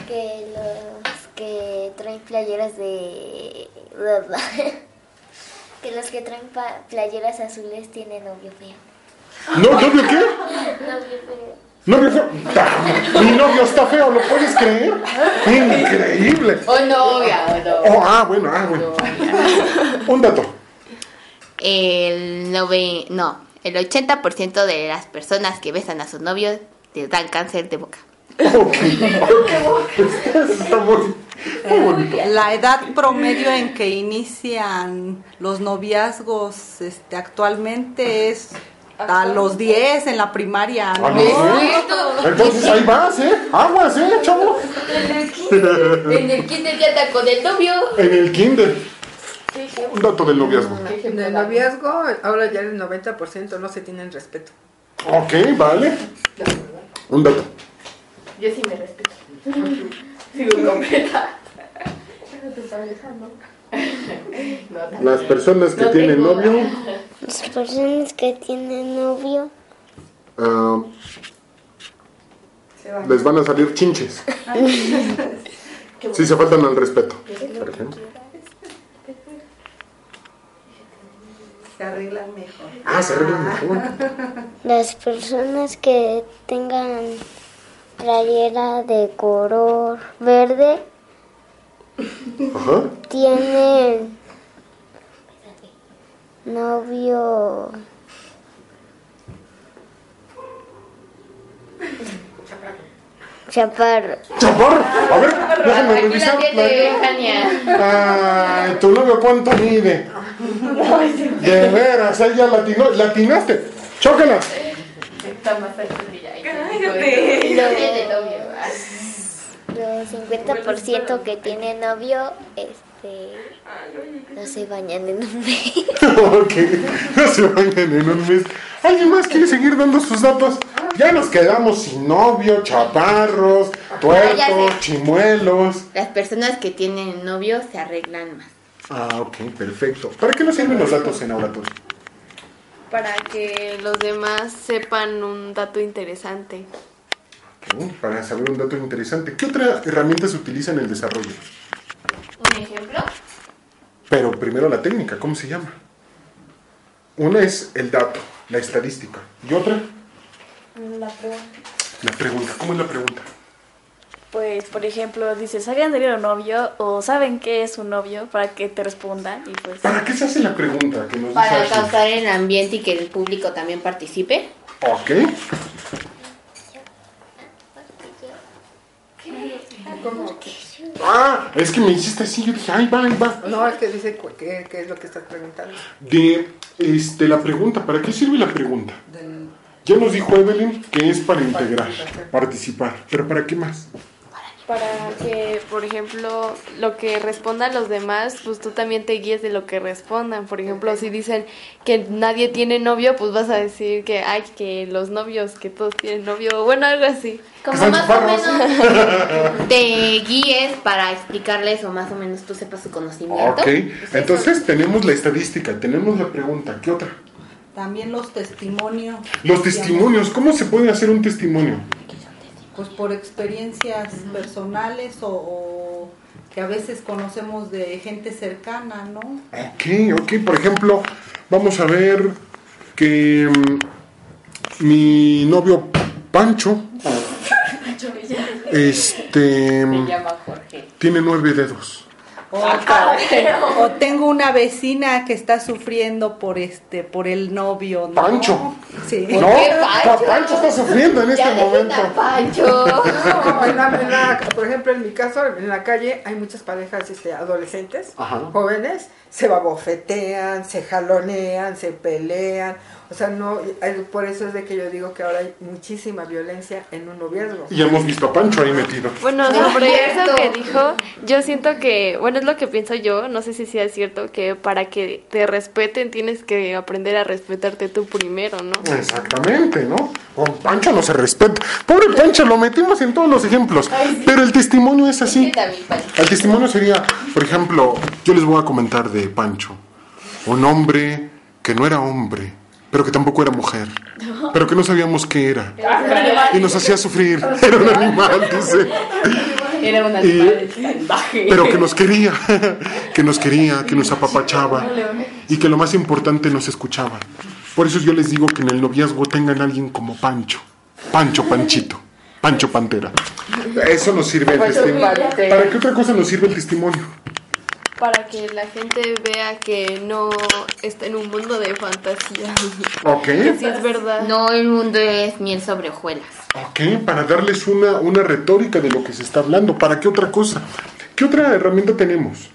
Que los que traen playeras de... Que los que traen playeras azules tienen novio feo. ¿No, novio qué? Novio feo. Novio feo. Mi novio está feo, ¿lo puedes creer? Increíble. O novia, o no. Oh, ah, bueno, ah, bueno. Un dato. El nove, no, el 80% de las personas que besan a sus novios les dan cáncer de boca. Ok, ok. Eso está muy, muy bonito. La edad promedio en que inician los noviazgos este, actualmente es a los 10 en la primaria. ¿no? Entonces ahí vas, ¿eh? Aguas, ¿eh, chavo? En el kinder ya está con el novio. En el kinder. Un dato del noviazgo. En el noviazgo, ahora ya el 90% no se tienen respeto. Ok, vale. Un dato. Yo sí me respeto. Sigo completa. Tu pareja no. Las personas que No tienen tengo. novio Las personas que tienen novio ah, les van a salir chinches. Si se faltan al respeto. Por ejemplo. Se arreglan mejor. Ah, se arreglan mejor. Las personas que tengan playera de color verde Ajá. tienen novio chaparro. Chaparro. A ver, déjame Aquí la tiene Jania. Ay, tu novio cuánto mide. De veras, ahí ya latino, latinaste. Chócala. Está más alto que ella. Cállate. Tiene novio. Los 50% que tienen novio, este, no se bañan en un mes. ok, no se bañan en un mes. ¿Alguien más quiere seguir dando sus datos? Ya nos quedamos sin novio, chaparros, ya tuertos, chimuelos. Las personas que tienen novio se arreglan más. Ah, ok, perfecto. ¿Para qué nos sirven los datos en oratorio? Para que los demás sepan un dato interesante. Ok, Para saber un dato interesante. ¿Qué otra herramienta se utiliza en el desarrollo? ¿Un ejemplo? Pero primero la técnica, ¿cómo se llama? Una es el dato, la estadística. ¿Y otra? La pregunta. La pregunta. ¿Cómo es la pregunta? Pues, por ejemplo, dices, ¿sabían de un novio? O ¿saben qué es un novio? Para que te respondan. Y pues, ¿Para qué se hace la pregunta que nos Para causar el ambiente y que el público también participe. Ok. ¿Cómo que? Ah, es que me hiciste así, yo dije, ahí va, ahí va. No, es que dice qué, qué es lo que estás preguntando. De este, la pregunta, ¿para qué sirve la pregunta? Del- Ya nos dijo Evelyn que es para integrar, participar. ¿Pero para qué más? Para que, por ejemplo, lo que respondan los demás, pues tú también te guíes de lo que respondan. Por ejemplo, si dicen que nadie tiene novio, pues vas a decir que, ay, que los novios, que todos tienen novio, bueno, algo así. Como más o menos te guíes para explicarles o más o menos tú sepas su conocimiento. Ok, entonces tenemos la estadística, tenemos la pregunta. ¿Qué otra? También los testimonios. Los testimonios, ¿cómo se puede hacer un testimonio? Pues por experiencias personales o, o que a veces conocemos de gente cercana, ¿no? Ok, ok, por ejemplo, vamos a ver que mm, mi novio Pancho, este, Se llama Jorge. tiene nueve dedos. O, o tengo una vecina que está sufriendo por este, por el novio, ¿no? Pancho. Sí. No, qué Pancho? Pancho está sufriendo en este Ya momento. Pancho. No, en la- en la- por ejemplo, en mi caso, en la calle hay muchas parejas este, adolescentes, Ajá. jóvenes, se babofetean, se jalonean, se pelean. O sea, no, por eso es de que yo digo que ahora hay muchísima violencia en un noviazgo. Y hemos visto a Pancho ahí metido. Bueno, sobre eso que dijo, yo siento que, bueno, es lo que pienso yo, no sé si sea cierto, que para que te respeten tienes que aprender a respetarte tú primero, ¿no? Exactamente, ¿no? Con Pancho no se respeta. Pobre Pancho, lo metimos en todos los ejemplos. Pero el testimonio es así. El testimonio sería, por ejemplo, yo les voy a comentar de Pancho. Un hombre que no era hombre, pero que tampoco era mujer, pero que no sabíamos qué era. Y nos hacía sufrir. Era un animal, dice. Era un animal salvaje. pero que nos quería, que nos quería, que nos apapachaba y que lo más importante nos escuchaba. Por eso yo les digo que en el noviazgo tengan a alguien como Pancho, Pancho Panchito, Pancho Pantera. Eso nos sirve el testimonio. ¿Para qué otra cosa nos sirve el testimonio? Para que la gente vea que no está en un mundo de fantasía. Ok. Que sí es verdad. No, el mundo es miel sobre hojuelas. Ok, para darles una, una retórica de lo que se está hablando. ¿Para qué otra cosa? ¿Qué otra herramienta tenemos?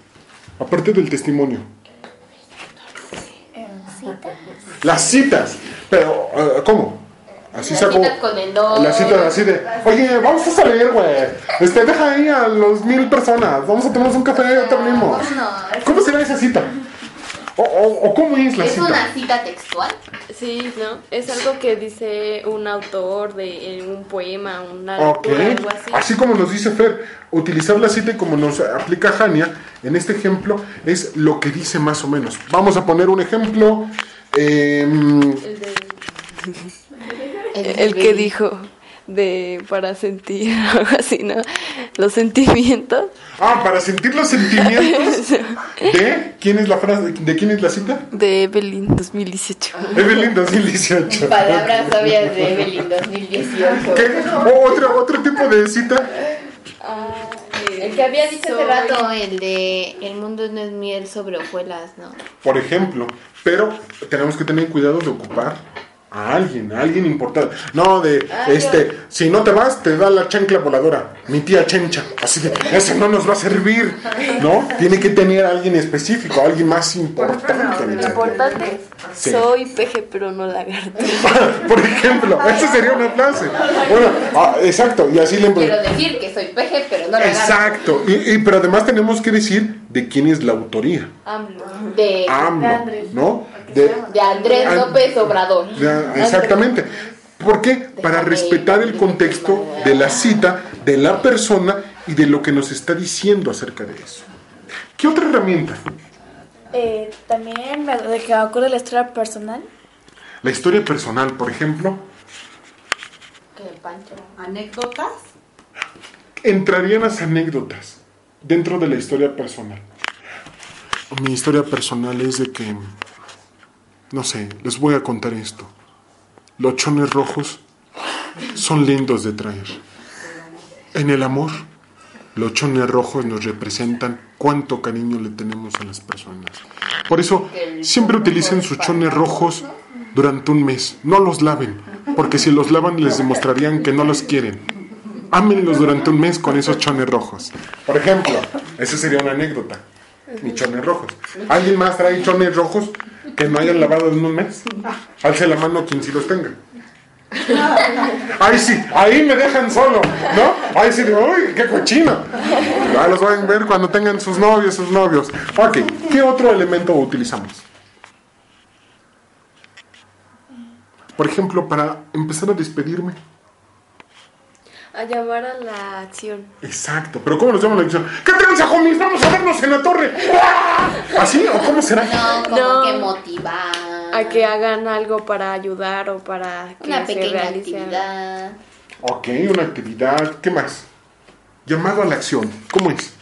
Aparte del testimonio. Las citas. Pero, eh, ¿cómo? Así con el don. Las citas así de, oye, vamos a salir, güey. Este, deja ahí a los mil personas. Vamos a tomarnos un café y ya terminamos. ¿Cómo será esa cita? ¿O, o, o cómo es la ¿Es cita? una cita textual? Sí, ¿no? Es algo que dice un autor de en un poema, una Ok, lectura, algo así. así como nos dice Fer, utilizar la cita y como nos aplica Jania, en este ejemplo es lo que dice más o menos. Vamos a poner un ejemplo. El, que dijo de para sentir algo así, ¿no? Los sentimientos. ah, para sentir los sentimientos de quién es la frase, de quién es la cita. De Evelyn 2018. Evelyn 2018. Palabras obvias de Evelyn 2018. ¿Qué? O otro, otro tipo de cita. El que había dicho hace Hace rato. rato, el de El mundo no es miel sobre hojuelas, ¿no? Por ejemplo, pero tenemos que tener cuidado de ocupar a alguien, a alguien importante. No de, este, si no te vas, te da la chancla voladora, mi tía Chencha. Así de, eso no nos va a servir, ¿no? Tiene que tener a alguien específico, a alguien más importante. Importante, Sí. soy peje pero no lagarto. Por ejemplo, esa sería una frase. Bueno, ah, exacto, y así le Quiero decir que soy peje, pero no la Exacto, y, y- pero además tenemos que decir de quién es la autoría. De, AMLO, ¿no? De, de Andrés An- López Obrador. Exactamente. ¿Por qué? Para respetar el contexto de la cita, de la persona y de lo que nos está diciendo acerca de eso. ¿Qué otra herramienta? Eh, también me, de que me ocurre la historia personal. La historia personal, por ejemplo, ¿Anécdotas? entrarían las anécdotas dentro de la historia personal. Mi historia personal es de que, no sé, les voy a contar esto. Los chones rojos son lindos de traer. En el amor, los chones rojos nos representan cuánto cariño le tenemos a las personas. Por eso, siempre utilicen sus chones rojos durante un mes. No los laven, porque si los lavan les demostrarían que no los quieren. Ámenlos durante un mes con esos chones rojos. Por ejemplo, esa sería una anécdota. Mis chones rojos. ¿Alguien más trae chones rojos que no hayan lavado en un mes? Alce la mano quien sí los tenga. Ahí sí, ahí me dejan solo, ¿no? Ahí sí, digo, uy, qué cochino. Ya los van a ver cuando tengan sus novios, sus novios. Ok, ¿qué otro elemento utilizamos? Por ejemplo, para empezar a despedirme. A llamar a la acción. Exacto, pero ¿cómo nos llama la atención? ¿Qué tranza, homies? Vamos a vernos en la torre. ¡Ah! ¿Así o cómo será? No, como No. que motivar. A que hagan algo para ayudar o para que Una se pequeña realice algo. actividad. Ok, una actividad. ¿Qué más? Llamado a la acción. ¿Cómo es?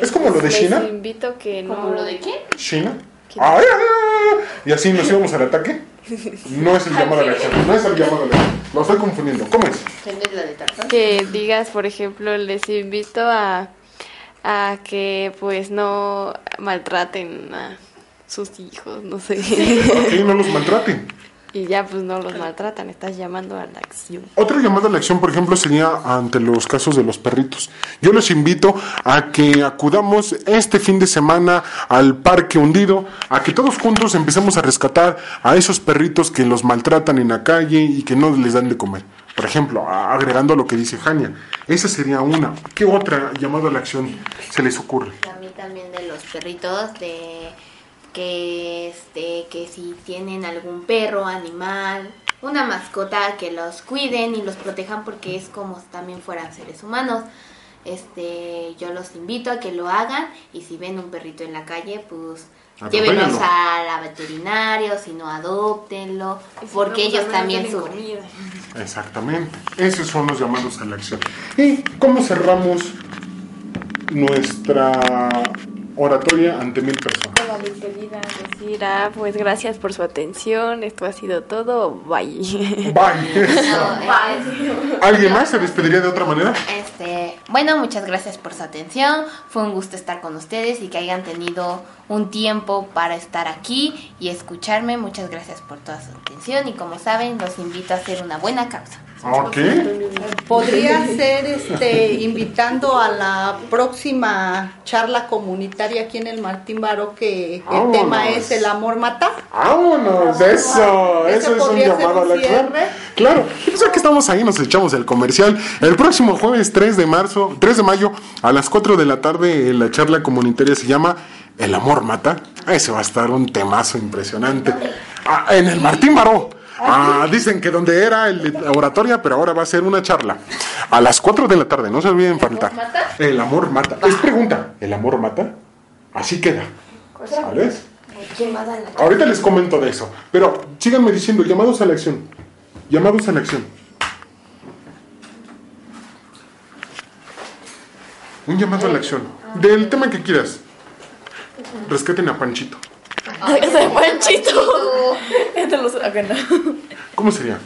¿Es como lo de Les China? invito que no. ¿Como lo de quién? ¿China? Ay, ay, ay, Y así nos íbamos al ataque. No es el llamado a la acción. No es el llamado a la acción. Lo estoy confundiendo. ¿Cómo es? Que digas, por ejemplo, les invito a, a que pues no maltraten a sus hijos, no sé. Ok, no los maltraten. Y ya pues no los maltratan, estás llamando a la acción. Otro llamado a la acción, por ejemplo, sería ante los casos de los perritos. Yo los invito a que acudamos este fin de semana al parque hundido, a que todos juntos empecemos a rescatar a esos perritos que los maltratan en la calle y que no les dan de comer. Por ejemplo, a- agregando lo que dice Jania. Esa sería una. ¿Qué otra llamado a la acción se les ocurre? A mí también de los perritos, de que este, que si tienen algún perro, animal, una mascota, que los cuiden y los protejan porque es como si también fueran seres humanos. Este, yo los invito a que lo hagan y si ven un perrito en la calle, pues Llévenos Atropéllenlo. a la veterinario, si no adoptenlo, porque ellos también sufren. Exactamente. Esos son los llamados a la acción. ¿Y cómo cerramos nuestra oratoria ante mil personas? Mi querida decir, ah, pues gracias por su atención, esto ha sido todo, bye. Bye. ¿Alguien más se despediría de otra manera? Este, bueno, muchas gracias por su atención. Fue un gusto estar con ustedes y que hayan tenido un tiempo para estar aquí y escucharme. Muchas gracias por toda su atención y como saben, los invito a hacer una buena causa. Ok. Podría ser este invitando a la próxima charla comunitaria aquí en el Martín Baró que el tema es el amor mata. Vámonos, eso, eso es un llamado a la cierre. Claro, pues ya que estamos ahí, nos echamos el comercial. El próximo jueves 3 de marzo, 3 de mayo, a las 4 de la tarde, la charla comunitaria se llama El amor mata. Ese va a estar un temazo impresionante. Ah, en el Martín Baró. Ah, dicen que donde era el la oratoria, pero ahora va a ser una charla. A las 4 de la tarde, no se olviden faltar. El amor mata. Es pregunta, ¿el amor mata? Así queda. ¿Sabes? Ahorita les comento de eso. Pero síganme diciendo, llamados a la acción. Llamados a la acción. Un llamado a la acción. Del tema que quieras. Rescaten a Panchito. Ese Panchito. No. ¿Cómo sería?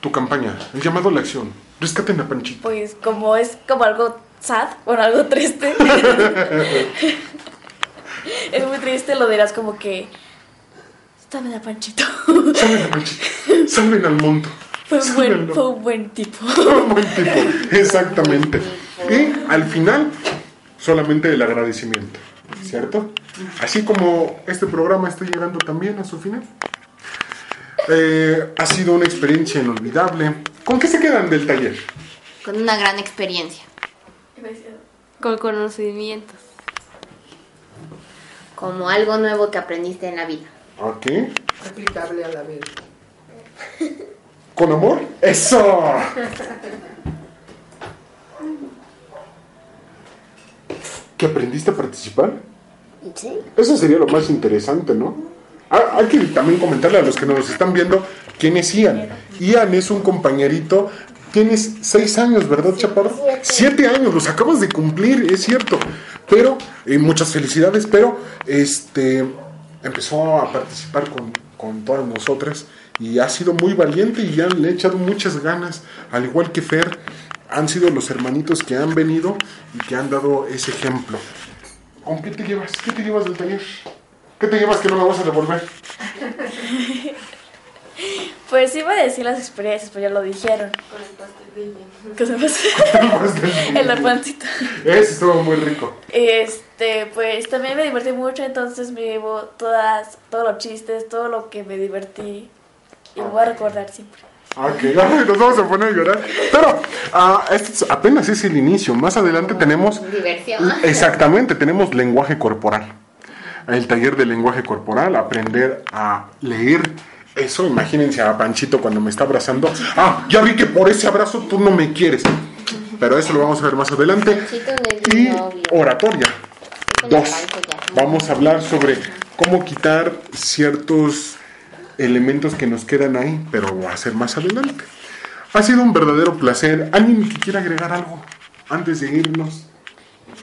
Tu campaña. El llamado a la acción. Rescaten a Panchito. Pues como es como algo sad, bueno, algo triste. es muy triste, lo dirás como que... Dame a Panchito. Salven a Panchito. Salven al mundo. Fue un buen, fue un buen tipo. Un buen tipo. Exactamente. Y al final, solamente el agradecimiento. ¿Cierto? Así como este programa está llegando también a su final. Eh, ha sido una experiencia inolvidable. ¿Con qué se quedan del taller? Con una gran experiencia. Con conocimientos. Como algo nuevo que aprendiste en la vida. ¿Ok? Aplicable a la vida. ¿Con amor? ¡Eso! ¿Que aprendiste a participar? Sí. Eso sería lo más interesante, ¿no? Ah, hay que también comentarle a los que nos están viendo quién es Ian. Ian es un compañerito. Tienes seis años, ¿verdad, Chaparro? Siete años, los acabas de cumplir, es cierto. Pero, eh, muchas felicidades, pero este empezó a participar con, con todas nosotras y ha sido muy valiente y ya le ha echado muchas ganas, al igual que Fer. Han sido los hermanitos que han venido y que han dado ese ejemplo. ¿Con qué te llevas? ¿Qué te llevas del taller? ¿Qué te llevas que no me vas a devolver? Pues iba a decir las experiencias, pues ya lo dijeron. ¿Qué se pasa? en la pancita. Ese estuvo muy rico. Este, pues también me divertí mucho, entonces me llevo todas, todos los chistes, todo lo que me divertí. Y voy a recordar siempre. Ok, ay, nos vamos a poner a llorar. Pero ah, es- apenas es el inicio. Más adelante tenemos... Diversión. Exactamente, tenemos lenguaje corporal. El taller de lenguaje corporal, aprender a leer. Eso, imagínense a Panchito cuando me está abrazando. Ah, ya vi que por ese abrazo tú no me quieres. Pero eso lo vamos a ver más adelante. Y oratoria. Dos. Vamos a hablar sobre cómo quitar ciertos elementos que nos quedan ahí, pero va a ser más adelante. Ha sido un verdadero placer. ¿Alguien que quiera agregar algo antes de irnos?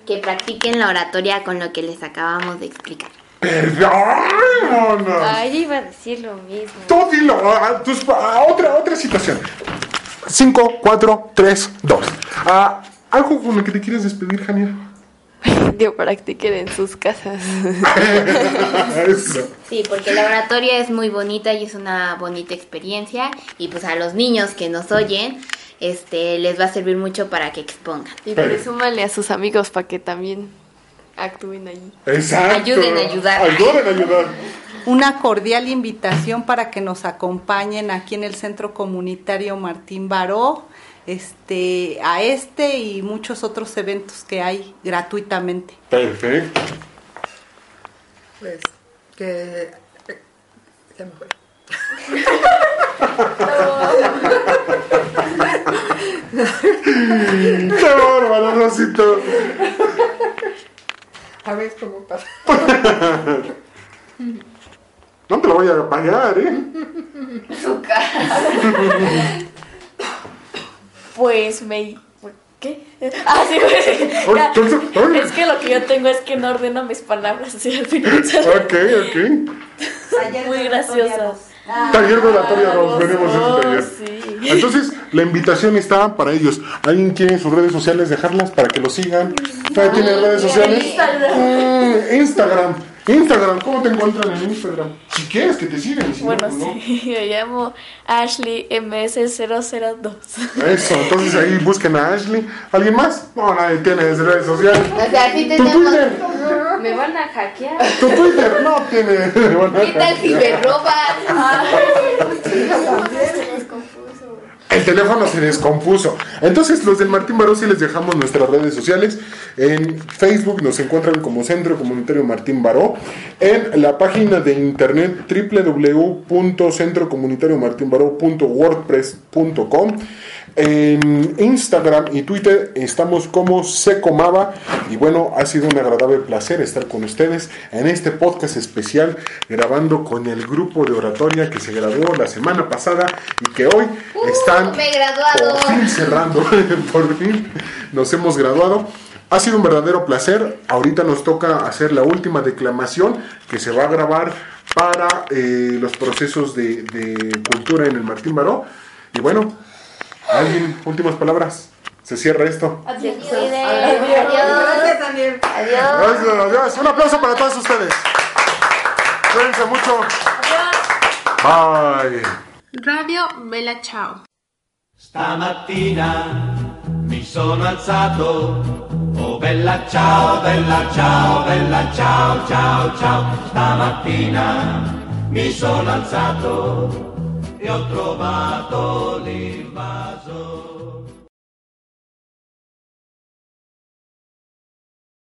Que practiquen la oratoria con lo que les acabamos de explicar. Perdón. Ay, yo iba a decir lo mismo. Tú dilo. ah, tus- ah, otra, otra situación. 5, 4, 3, 2. ¿Algo con lo que te quieres despedir, Jania? Que practiquen en sus casas. Sí, porque la oratoria es muy bonita y es una bonita experiencia. Y pues a los niños que nos oyen, este, les va a servir mucho para que expongan. Y presúmanle a sus amigos para que también actúen allí. Exacto. Ayuden a ayudar. Ayuden a ayudar. Una cordial invitación para que nos acompañen aquí en el Centro Comunitario Martín Baró, este, a este y muchos otros eventos que hay gratuitamente. Perfecto. Pues que. eh, se me fue. ¡Qué bárbaro, Rosito! A ver cómo pasa. No te lo voy a pagar, ¿eh? Su cara. Pues me... ¿Qué? Ah, sí, ay. Es que lo que yo tengo es que no ordeno mis palabras así al final. Ok, ok. Muy graciosas. Taller de oratoria nos veremos en ese taller. sí. Entonces, la invitación está para ellos. ¿Alguien quiere sus redes sociales dejarlas para que lo sigan? ¿Todavía tiene redes sociales? Mm, Instagram. Instagram, ¿cómo te encuentran en Instagram? Si quieres que te sigan. si no, Bueno, pues no. sí, me llamo Ashley MS002. Eso, entonces ahí busquen a Ashley. ¿Alguien más? No, nadie tiene redes sociales. O sea, sí ¿Tu tenemos. Twitter? Me van a hackear. ¿Tu Twitter? No tiene. ¿Qué tal si me roban? El teléfono se descompuso. Entonces, los del Martín Baró sí les dejamos nuestras redes sociales. En Facebook nos encuentran como Centro Comunitario Martín Baró. En la página de internet www.centrocomunitariomartinbaró.wordpress.com. En Instagram y Twitter estamos como Secomaba. Y bueno, ha sido un agradable placer estar con ustedes en este podcast especial, grabando con el grupo de oratoria que se graduó la semana pasada y que hoy están me he graduado. por fin cerrando, por fin nos hemos graduado. Ha sido un verdadero placer. Ahorita nos toca hacer la última declamación que se va a grabar para eh, los procesos de, de cultura en el Martín Baró. Y bueno, ¿alguien? Últimas palabras. Se cierra esto. Adiós. Gracias, Daniel. Gracias, adiós. Un aplauso para todos ustedes. Cuídense mucho. Bye. Radio Bella Ciao. Stamattina mi sono alzato, oh bella ciao, bella ciao, bella ciao, ciao, ciao. Stamattina mi sono alzato e ho trovato l'invasore.